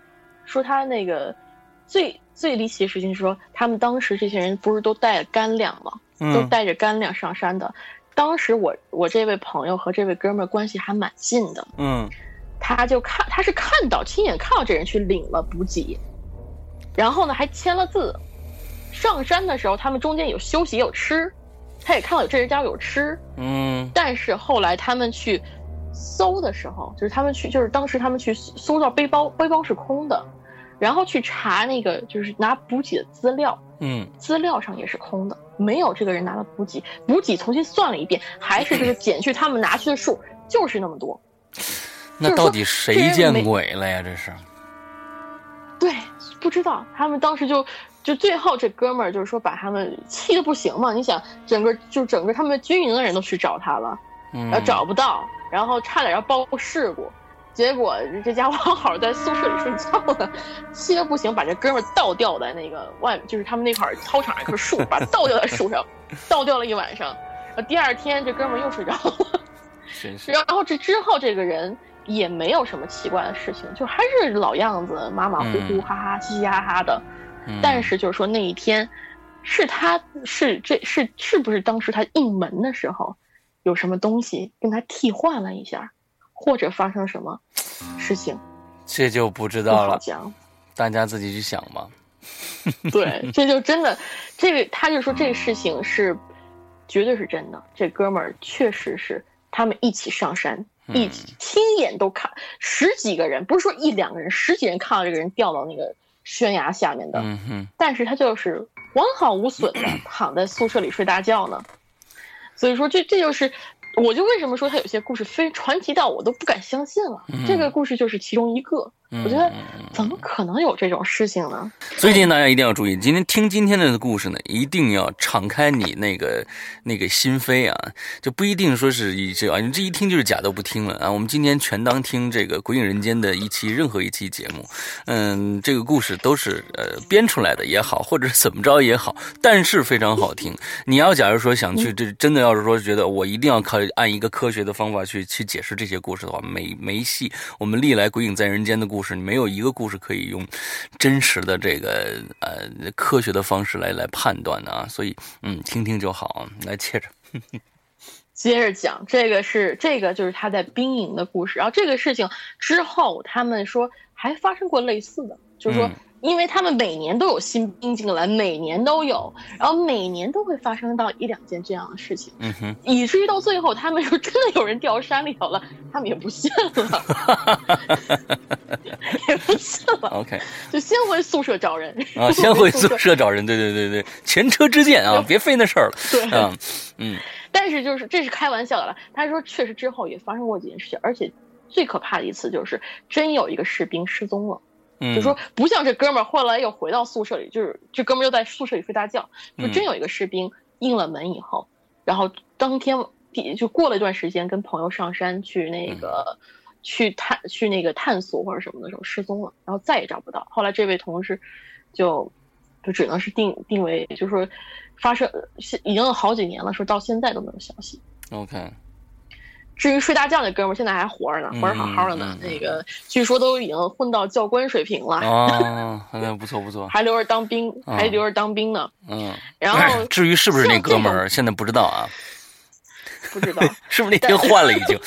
说他那个最最离奇的事情是说，他们当时这些人不是都带干粮吗？都带着干粮上山的。当时我我这位朋友和这位哥们儿关系还蛮近的。嗯，他就看他是看到亲眼看到这人去领了补给，然后呢还签了字。上山的时候，他们中间有休息有吃，他也看到有这人家有吃。嗯，但是后来他们去。搜的时候，就是他们去，就是当时他们去搜到背包，背包是空的，然后去查那个，就是拿补给的资料，嗯，资料上也是空的，没有这个人拿了补给，补给重新算了一遍，还是就是减去他们拿去的数，就是那么多。那到底谁见鬼了呀？这是？对，不知道。他们当时就就最后这哥们儿就是说把他们气的不行嘛。你想，整个就整个他们军营的人都去找他了，然后找不到。然后差点要报事故，结果这家伙好在宿舍里睡觉呢，气得不行，把这哥们倒吊在那个外，就是他们那块操场那棵树，把倒吊在树上，倒吊了一晚上。第二天这哥们又睡着了。然后这之后这个人也没有什么奇怪的事情，就还是老样子，马马虎虎，哈哈，嘻嘻哈哈的。但是就是说那一天，是他是这是是不是当时他应门的时候？有什么东西跟他替换了一下，或者发生什么事情，这就不知道了。讲，大家自己去想吧。对，这就真的，这个他就说这个事情是绝对是真的。这哥们儿确实是他们一起上山，一起亲眼都看十几个人，不是说一两个人，十几人看到这个人掉到那个悬崖下面的。但是他就是完好无损的 躺在宿舍里睡大觉呢。所以说，这这就是，我就为什么说他有些故事非传奇到我都不敢相信了。这个故事就是其中一个。我觉得怎么可能有这种事情呢？所以今天大家一定要注意，今天听今天的故事呢，一定要敞开你那个那个心扉啊，就不一定说是一这啊，你这一听就是假都不听了啊。我们今天全当听这个《鬼影人间》的一期任何一期节目，嗯，这个故事都是呃编出来的也好，或者怎么着也好，但是非常好听。你要假如说想去这真的要是说觉得我一定要靠按一个科学的方法去去解释这些故事的话，没没戏。我们历来《鬼影在人间》的故事。故事，你没有一个故事可以用真实的这个呃科学的方式来来判断的啊，所以嗯，听听就好。来接着，接着讲，这个是这个就是他在兵营的故事。然后这个事情之后，他们说还发生过类似的，就是说。因为他们每年都有新兵进来，每年都有，然后每年都会发生到一两件这样的事情，嗯哼，以至于到最后，他们说真的有人掉山里头了，他们也不信了，也不信了。OK，就先回宿舍找人啊，先回宿舍找人，对对对对，前车之鉴啊，别费那事儿了。对，嗯嗯。但是就是这是开玩笑的了，他说确实之后也发生过几件事情，而且最可怕的一次就是真有一个士兵失踪了。就说不像这哥们儿，后来又回到宿舍里，就是这哥们儿又在宿舍里睡大觉。就真有一个士兵应了门以后，然后当天就过了一段时间，跟朋友上山去那个去探去那个探索或者什么的时候失踪了，然后再也找不到。后来这位同事就就只能是定定为，就是说发生已经有好几年了，说到现在都没有消息。OK。至于睡大觉那哥们儿，现在还活着呢，活着好好的呢。那个据说都已经混到教官水平了。哦，那不错不错。还留着当兵，还留着当兵呢。嗯。然后 至于是不是那哥们儿，现在不知道啊。不知道是不是那天换了已经？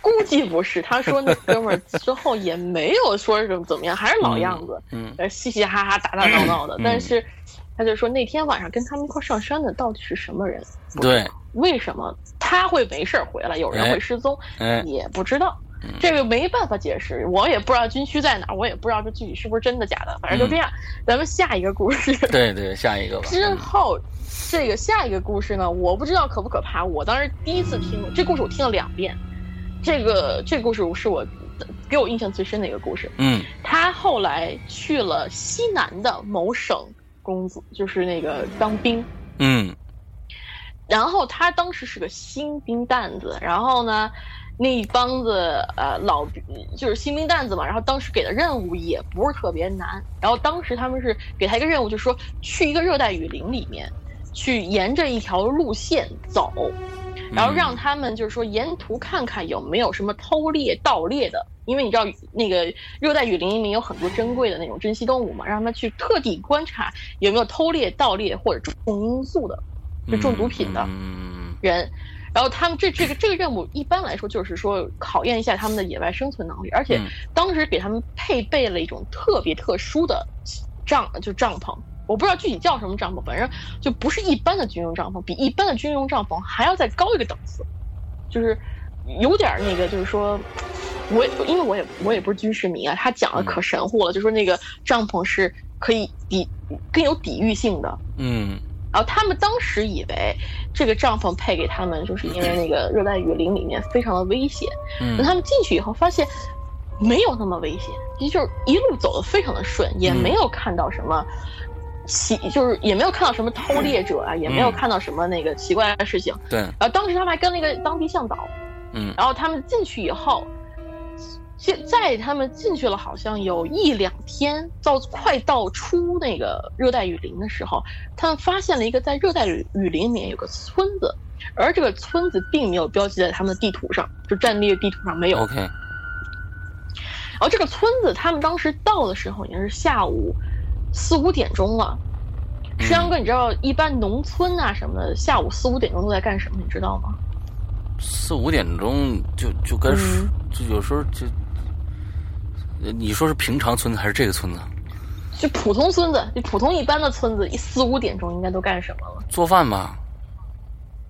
估计不是。他说那哥们儿之后也没有说什么怎么样，还是老样子。嗯。嘻嘻哈哈，打打闹闹的。但是他就说那天晚上跟他们一块上山的到底是什么人？对。为什么他会没事回来？有人会失踪，也不知道，这个没办法解释。我也不知道军区在哪儿，我也不知道这具体是不是真的假的。反正就这样，咱们下一个故事。对对，下一个吧。之后，这个下一个故事呢，我不知道可不可怕。我当时第一次听这故事，我听了两遍。这个这故事是我给我印象最深的一个故事。嗯，他后来去了西南的某省工作，就是那个当兵。嗯。然后他当时是个新兵蛋子，然后呢，那一帮子呃老就是新兵蛋子嘛，然后当时给的任务也不是特别难，然后当时他们是给他一个任务，就是说去一个热带雨林里面，去沿着一条路线走，然后让他们就是说沿途看看有没有什么偷猎盗猎的，因为你知道那个热带雨林里面有很多珍贵的那种珍稀动物嘛，让他们去特地观察有没有偷猎盗猎或者重因素的。就中毒品的人，然后他们这这个这个任务一般来说就是说考验一下他们的野外生存能力，而且当时给他们配备了一种特别特殊的帐，就帐篷，我不知道具体叫什么帐篷，反正就不是一般的军用帐篷，比一般的军用帐篷还要再高一个档次，就是有点那个，就是说，我因为我也我也不是军事迷啊，他讲的可神乎了，就说那个帐篷是可以抵更有抵御性的，嗯。然后他们当时以为这个帐篷配给他们，就是因为那个热带雨林里面非常的危险。嗯，等他们进去以后，发现没有那么危险，也就是一路走的非常的顺，也没有看到什么奇，就是也没有看到什么偷猎者啊，也没有看到什么那个奇怪的事情。对。然后当时他们还跟那个当地向导，嗯，然后他们进去以后。现在他们进去了，好像有一两天，到快到出那个热带雨林的时候，他们发现了一个在热带雨雨林里面有个村子，而这个村子并没有标记在他们的地图上，就战略地图上没有。OK。然后这个村子，他们当时到的时候已经是下午四五点钟了。石阳哥，你知道一般农村啊什么的，下午四五点钟都在干什么？你知道吗？四五点钟就就跟就有时候就。你说是平常村子还是这个村子？就普通村子，就普通一般的村子，一四五点钟应该都干什么了？做饭吧。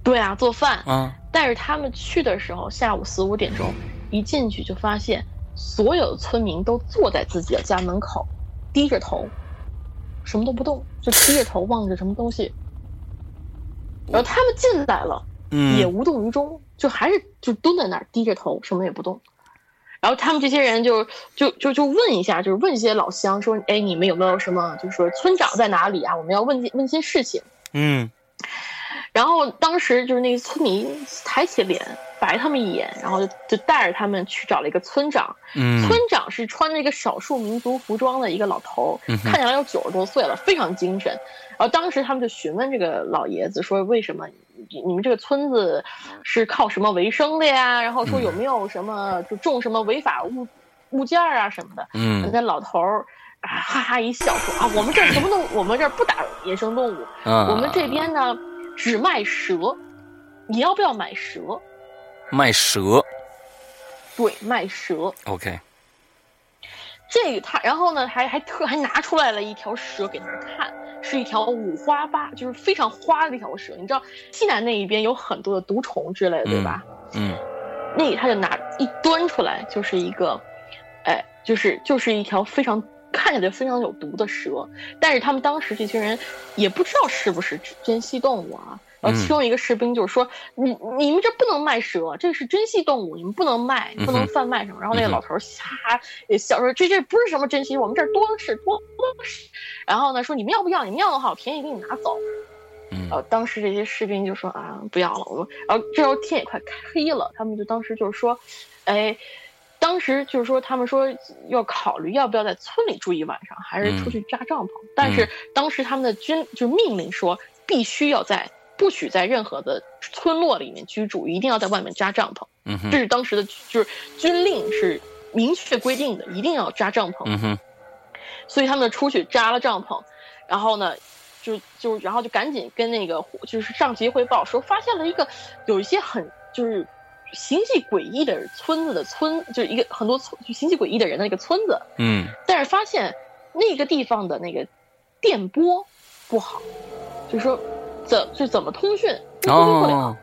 对啊，做饭。啊。但是他们去的时候，下午四五点钟，一进去就发现所有的村民都坐在自己的家门口，低着头，什么都不动，就低着头望着什么东西。然后他们进来了，也无动于衷，就还是就蹲在那儿低着头，什么也不动。然后他们这些人就就就就问一下，就是问一些老乡说：“哎，你们有没有什么？就是说村长在哪里啊？我们要问问些事情。”嗯。然后当时就是那个村民抬起脸白他们一眼，然后就就带着他们去找了一个村长。嗯。村长是穿着一个少数民族服装的一个老头，看起来有九十多岁了，非常精神。然后当时他们就询问这个老爷子说：“为什么？”你们这个村子是靠什么为生的呀？然后说有没有什么就种什么违法物物件啊什么的？嗯，那老头儿啊哈哈一笑说啊，我们这什么都我们这不打野生动物，我们这边呢只卖蛇，你要不要买蛇？卖蛇？对，卖蛇。OK。这个他，然后呢还还特还拿出来了一条蛇给他们看。是一条五花八，就是非常花的一条蛇。你知道西南那一边有很多的毒虫之类的，对吧？嗯，那他就拿一端出来，就是一个，哎，就是就是一条非常看起来非常有毒的蛇。但是他们当时这群人也不知道是不是珍稀动物啊。然后其中一个士兵就是说：“你你们这不能卖蛇，这是珍稀动物，你们不能卖，不能贩卖什么。”然后那个老头哈也笑说：“这这不是什么珍稀，我们这儿多的是，多的是。”然后呢说：“你们要不要？你们要的话，我便宜给你拿走。”嗯，呃，当时这些士兵就说：“啊，不要了，我们。”然后这时候天也快黑了，他们就当时就是说：“哎，当时就是说他们说要考虑要不要在村里住一晚上，还是出去扎帐篷。但是当时他们的军就命令说，必须要在。”不许在任何的村落里面居住，一定要在外面扎帐篷。嗯哼，这是当时的，就是军令是明确规定的，一定要扎帐篷。嗯哼，所以他们出去扎了帐篷，然后呢，就就然后就赶紧跟那个就是上级汇报说，发现了一个有一些很就是形迹诡异的村子的村，就是一个很多村就形迹诡异的人的一个村子。嗯，但是发现那个地方的那个电波不好，就是说。怎就怎么通讯？通讯不了，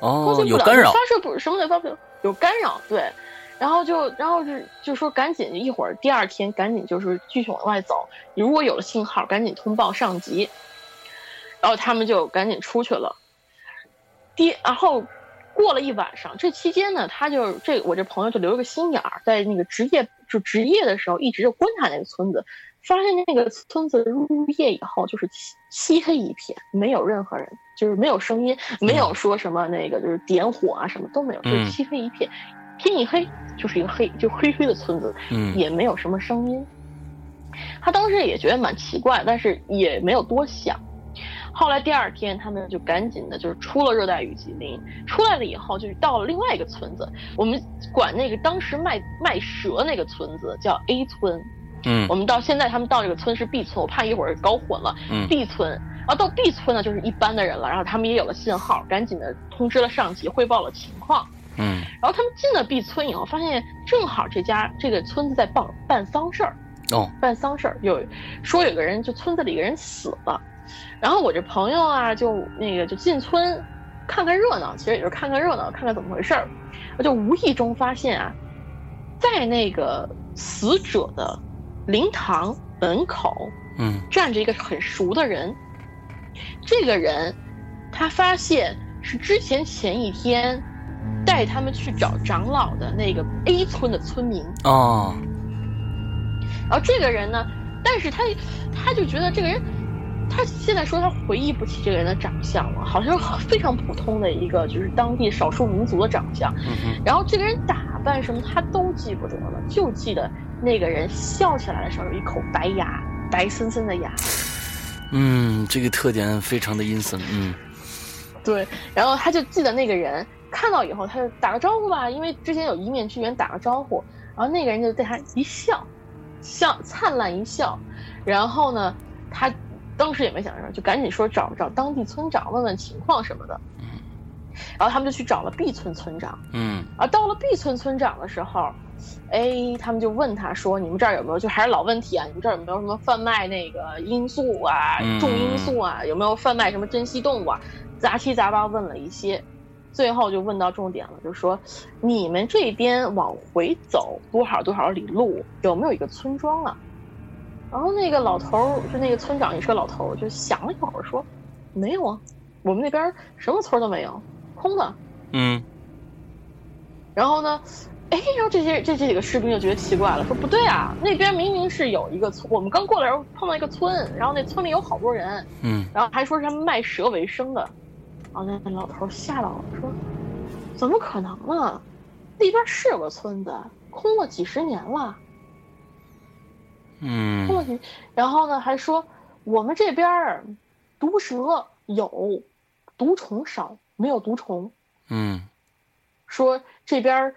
通讯不了，发射不什么也发不了，有干扰。对，然后就然后就就说赶紧一会儿，第二天赶紧就是继续往外走。如果有了信号，赶紧通报上级。然后他们就赶紧出去了。第然后过了一晚上，这期间呢，他就这我这朋友就留了个心眼儿，在那个职业就值夜的时候一直就观察那个村子，发现那个村子入夜以后就是漆漆黑一片，没有任何人，就是没有声音，没有说什么那个就是点火啊什么都没有，就是漆黑一片，天一黑就是一个黑就黑黑的村子，嗯，也没有什么声音。他当时也觉得蛮奇怪，但是也没有多想。后来第二天，他们就赶紧的，就是出了热带雨季林，出来了以后，就是到了另外一个村子，我们管那个当时卖卖蛇那个村子叫 A 村，嗯，我们到现在他们到这个村是 B 村，我怕一会儿搞混了，嗯，B 村，然后到 B 村呢就是一般的人了，然后他们也有了信号，赶紧的通知了上级，汇报了情况，嗯，然后他们进了 B 村以后，发现正好这家这个村子在办办丧事儿，哦，办丧事儿，有说有个人就村子里有个人死了。然后我这朋友啊，就那个就进村看看热闹，其实也就是看看热闹，看看怎么回事儿。我就无意中发现啊，在那个死者的灵堂门口，嗯，站着一个很熟的人。这个人，他发现是之前前一天带他们去找长老的那个 A 村的村民。哦，然后这个人呢，但是他他就觉得这个人。他现在说他回忆不起这个人的长相了，好像非常普通的一个就是当地少数民族的长相。嗯然后这个人打扮什么他都记不得了，就记得那个人笑起来的时候有一口白牙，白森森的牙。嗯，这个特点非常的阴森。嗯，对。然后他就记得那个人看到以后，他就打个招呼吧，因为之前有一面之缘打个招呼。然后那个人就对他一笑，笑灿烂一笑。然后呢，他。当时也没想什么，就赶紧说找找当地村长问问情况什么的。嗯，然后他们就去找了 B 村村长。嗯，啊，到了 B 村村长的时候，哎，他们就问他说：“你们这儿有没有？就还是老问题啊？你们这儿有没有什么贩卖那个罂粟啊、重罂粟啊？有没有贩卖什么珍稀动物啊？杂七杂八问了一些，最后就问到重点了，就说你们这边往回走多少多少里路，有没有一个村庄啊？”然后那个老头儿，就那个村长也是个老头儿，就想了一会儿说：“没有啊，我们那边什么村都没有，空的。”嗯。然后呢，哎，然后这些这这几个士兵就觉得奇怪了，说：“不对啊，那边明明是有一个村，我们刚过来时候碰到一个村，然后那村里有好多人，嗯，然后还说是他们卖蛇为生的。”然后那老头吓到了，说：“怎么可能呢？那边是有个村子，空了几十年了。”嗯，然后呢，还说我们这边儿毒蛇有，毒虫少，没有毒虫。嗯，说这边儿，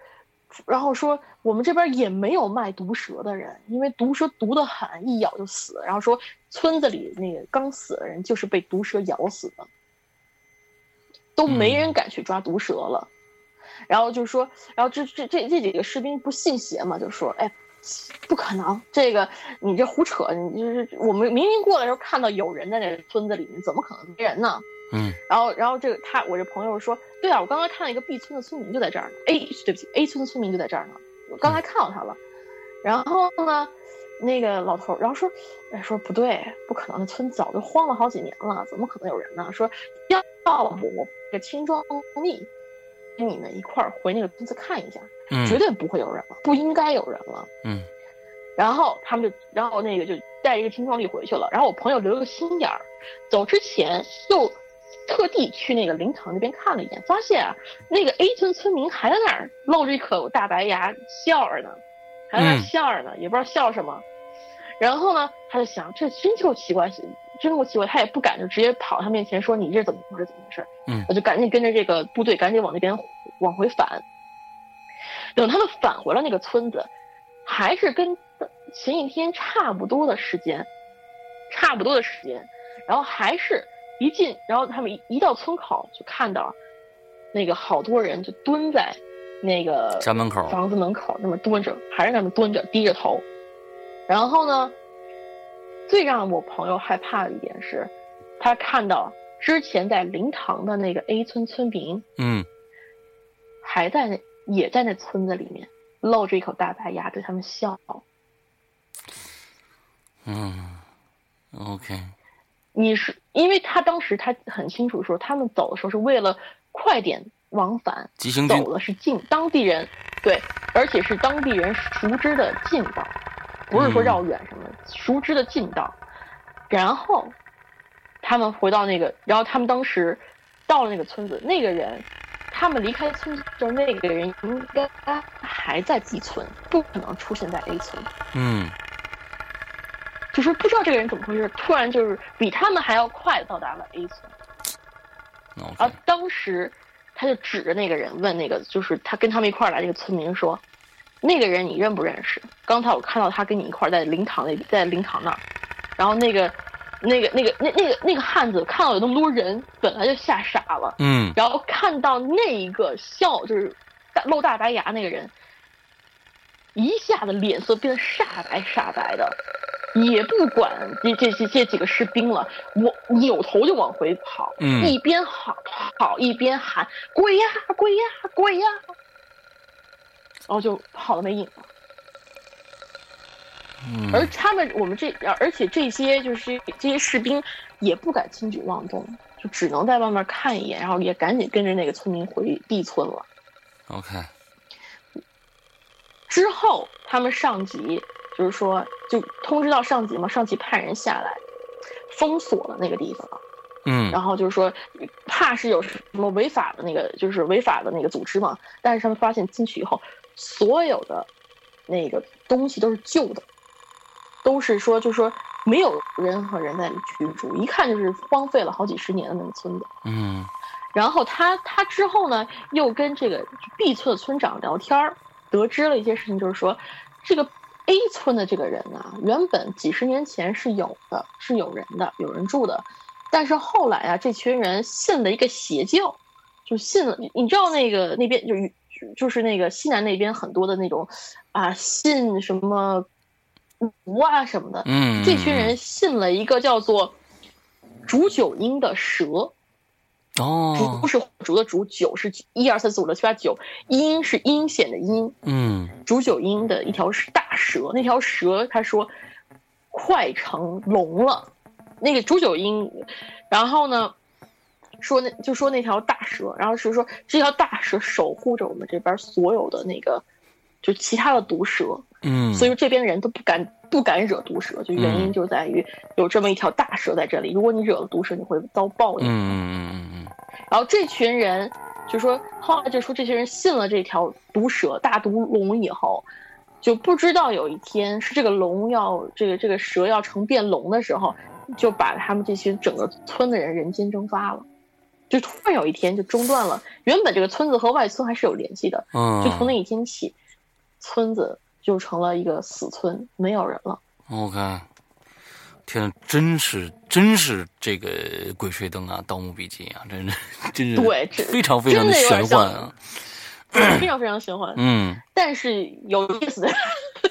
然后说我们这边也没有卖毒蛇的人，因为毒蛇毒得很，一咬就死。然后说村子里那个刚死的人就是被毒蛇咬死的，都没人敢去抓毒蛇了。然后就说，然后这这这这几个士兵不信邪嘛，就说，哎。不可能，这个你这胡扯！你就是我们明明过来时候看到有人在那村子里面，怎么可能没人呢？嗯。然后，然后这个他，我这朋友说，对啊，我刚刚看了一个 B 村的村民就在这儿呢，A 对不起，A 村的村民就在这儿呢，我刚才看到他了。然后呢，那个老头，然后说，哎，说不对，不可能，那村早就荒了好几年了，怎么可能有人呢？说要要不我这轻装密，跟你们一块儿回那个村子看一下。绝对不会有人了，不应该有人了。嗯，然后他们就，然后那个就带一个青壮力回去了。然后我朋友留了个心眼儿，走之前又特地去那个灵堂那边看了一眼，发现啊，那个 A 村村民还在那儿露着一口大白牙笑着呢，还在那笑着呢，也不知道笑什么。然后呢，他就想，这真够奇怪，真够奇怪。他也不敢就直接跑他面前说你这怎么回事？怎么回事？嗯，我就赶紧跟着这个部队赶紧往那边往回返。等他们返回了那个村子，还是跟前一天差不多的时间，差不多的时间，然后还是一进，然后他们一一到村口就看到，那个好多人就蹲在那个家门口、房子门口那么蹲着，还是那么蹲着，低着头。然后呢，最让我朋友害怕的一点是，他看到之前在灵堂的那个 A 村村民，嗯，还在那。也在那村子里面露着一口大白牙对他们笑。嗯，OK。你是因为他当时他很清楚说，他们走的时候是为了快点往返，急行走的是近当地人对，而且是当地人熟知的近道，不是说绕远什么，熟知的近道。然后他们回到那个，然后他们当时到了那个村子，那个人，他们离开村子时候，那个人应该还在 B 村，不可能出现在 A 村。嗯，就是不知道这个人怎么回事，突然就是比他们还要快到达了 A 村。而当时，他就指着那个人问那个，就是他跟他们一块儿来那个村民说：“那个人你认不认识？刚才我看到他跟你一块儿在灵堂那，在灵堂那儿。”然后那个、那个、那个、那、那个、那个汉子看到有那么多人，本来就吓傻了。嗯。然后看到那一个笑，就是露大白牙那个人，一下子脸色变得煞白煞白的。也不管这这这这几个士兵了，我扭头就往回跑，一边跑跑一边喊鬼呀鬼呀鬼呀，然后就跑了没影了。而他们我们这而且这些就是这些士兵也不敢轻举妄动，就只能在外面看一眼，然后也赶紧跟着那个村民回 B 村了。OK，之后他们上级。就是说，就通知到上级嘛，上级派人下来，封锁了那个地方，嗯，然后就是说，怕是有什么违法的那个，就是违法的那个组织嘛。但是他们发现进去以后，所有的那个东西都是旧的，都是说，就是说没有任何人在里居住，一看就是荒废了好几十年的那个村子，嗯。然后他他之后呢，又跟这个 B 村的村长聊天儿，得知了一些事情，就是说这个。A 村的这个人呢，原本几十年前是有的，是有人的，有人住的，但是后来啊，这群人信了一个邪教，就信了。你知道那个那边就就是那个西南那边很多的那种，啊，信什么巫啊什么的。嗯。这群人信了一个叫做煮酒鹰的蛇。哦，竹是竹的竹，九是一二三四五六七八九，阴是阴险的阴，嗯，煮酒鹰的一条大蛇，那条蛇他说快成龙了，那个煮酒鹰，然后呢说那就说那条大蛇，然后是说这条大蛇守护着我们这边所有的那个就其他的毒蛇，嗯，所以说这边的人都不敢不敢惹毒蛇，就原因就在于有这么一条大蛇在这里，如果你惹了毒蛇，你会遭报应，嗯嗯嗯嗯嗯。然后这群人就说，后来就说这些人信了这条毒蛇大毒龙以后，就不知道有一天是这个龙要这个这个蛇要成变龙的时候，就把他们这些整个村的人人间蒸发了，就突然有一天就中断了。原本这个村子和外村还是有联系的，嗯，就从那一天起，村子就成了一个死村，没有人了。OK。天，真是真是这个《鬼吹灯》啊，《盗墓笔记》啊，真是真是对，非常非常的玄幻啊，非常非常玄幻。嗯，但是有意思的，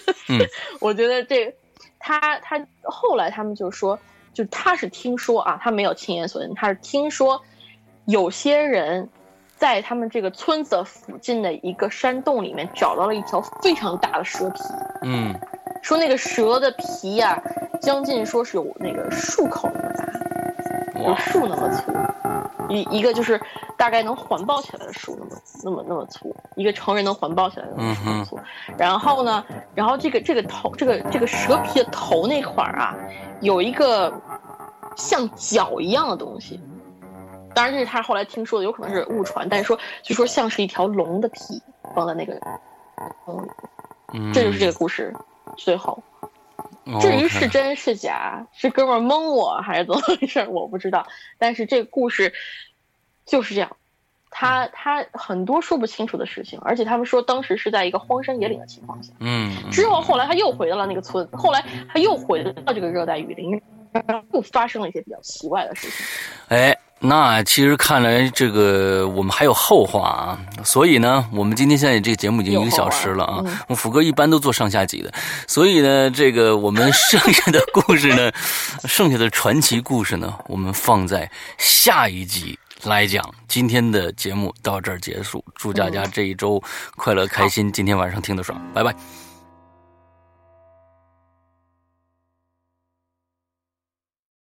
我觉得这他他后来他们就说，就他是听说啊，他没有亲眼所见，他是听说有些人在他们这个村子附近的一个山洞里面找到了一条非常大的蛇皮。嗯。说那个蛇的皮呀，将近说是有那个树口那么大，有树那么粗，一一个就是大概能环抱起来的树那么那么那么粗，一个成人能环抱起来的那么粗。然后呢，然后这个这个头这个这个蛇皮的头那块儿啊，有一个像脚一样的东西。当然这是他后来听说的，有可能是误传，但是说据说像是一条龙的皮放在那个，嗯，这就是这个故事。最后，至于是真是假，是哥们蒙我还是怎么回事，我不知道。但是这个故事就是这样，他他很多说不清楚的事情，而且他们说当时是在一个荒山野岭的情况下。嗯。之后后来他又回到了那个村，后来他又回到这个热带雨林，又发生了一些比较奇怪的事情。哎。那其实看来这个我们还有后话啊，所以呢，我们今天现在这个节目已经一个小时了啊。我福哥一般都做上下集的，所以呢，这个我们剩下的故事呢，剩下的传奇故事呢，我们放在下一集来讲。今天的节目到这儿结束，祝大家这一周快乐开心，今天晚上听得爽，拜拜。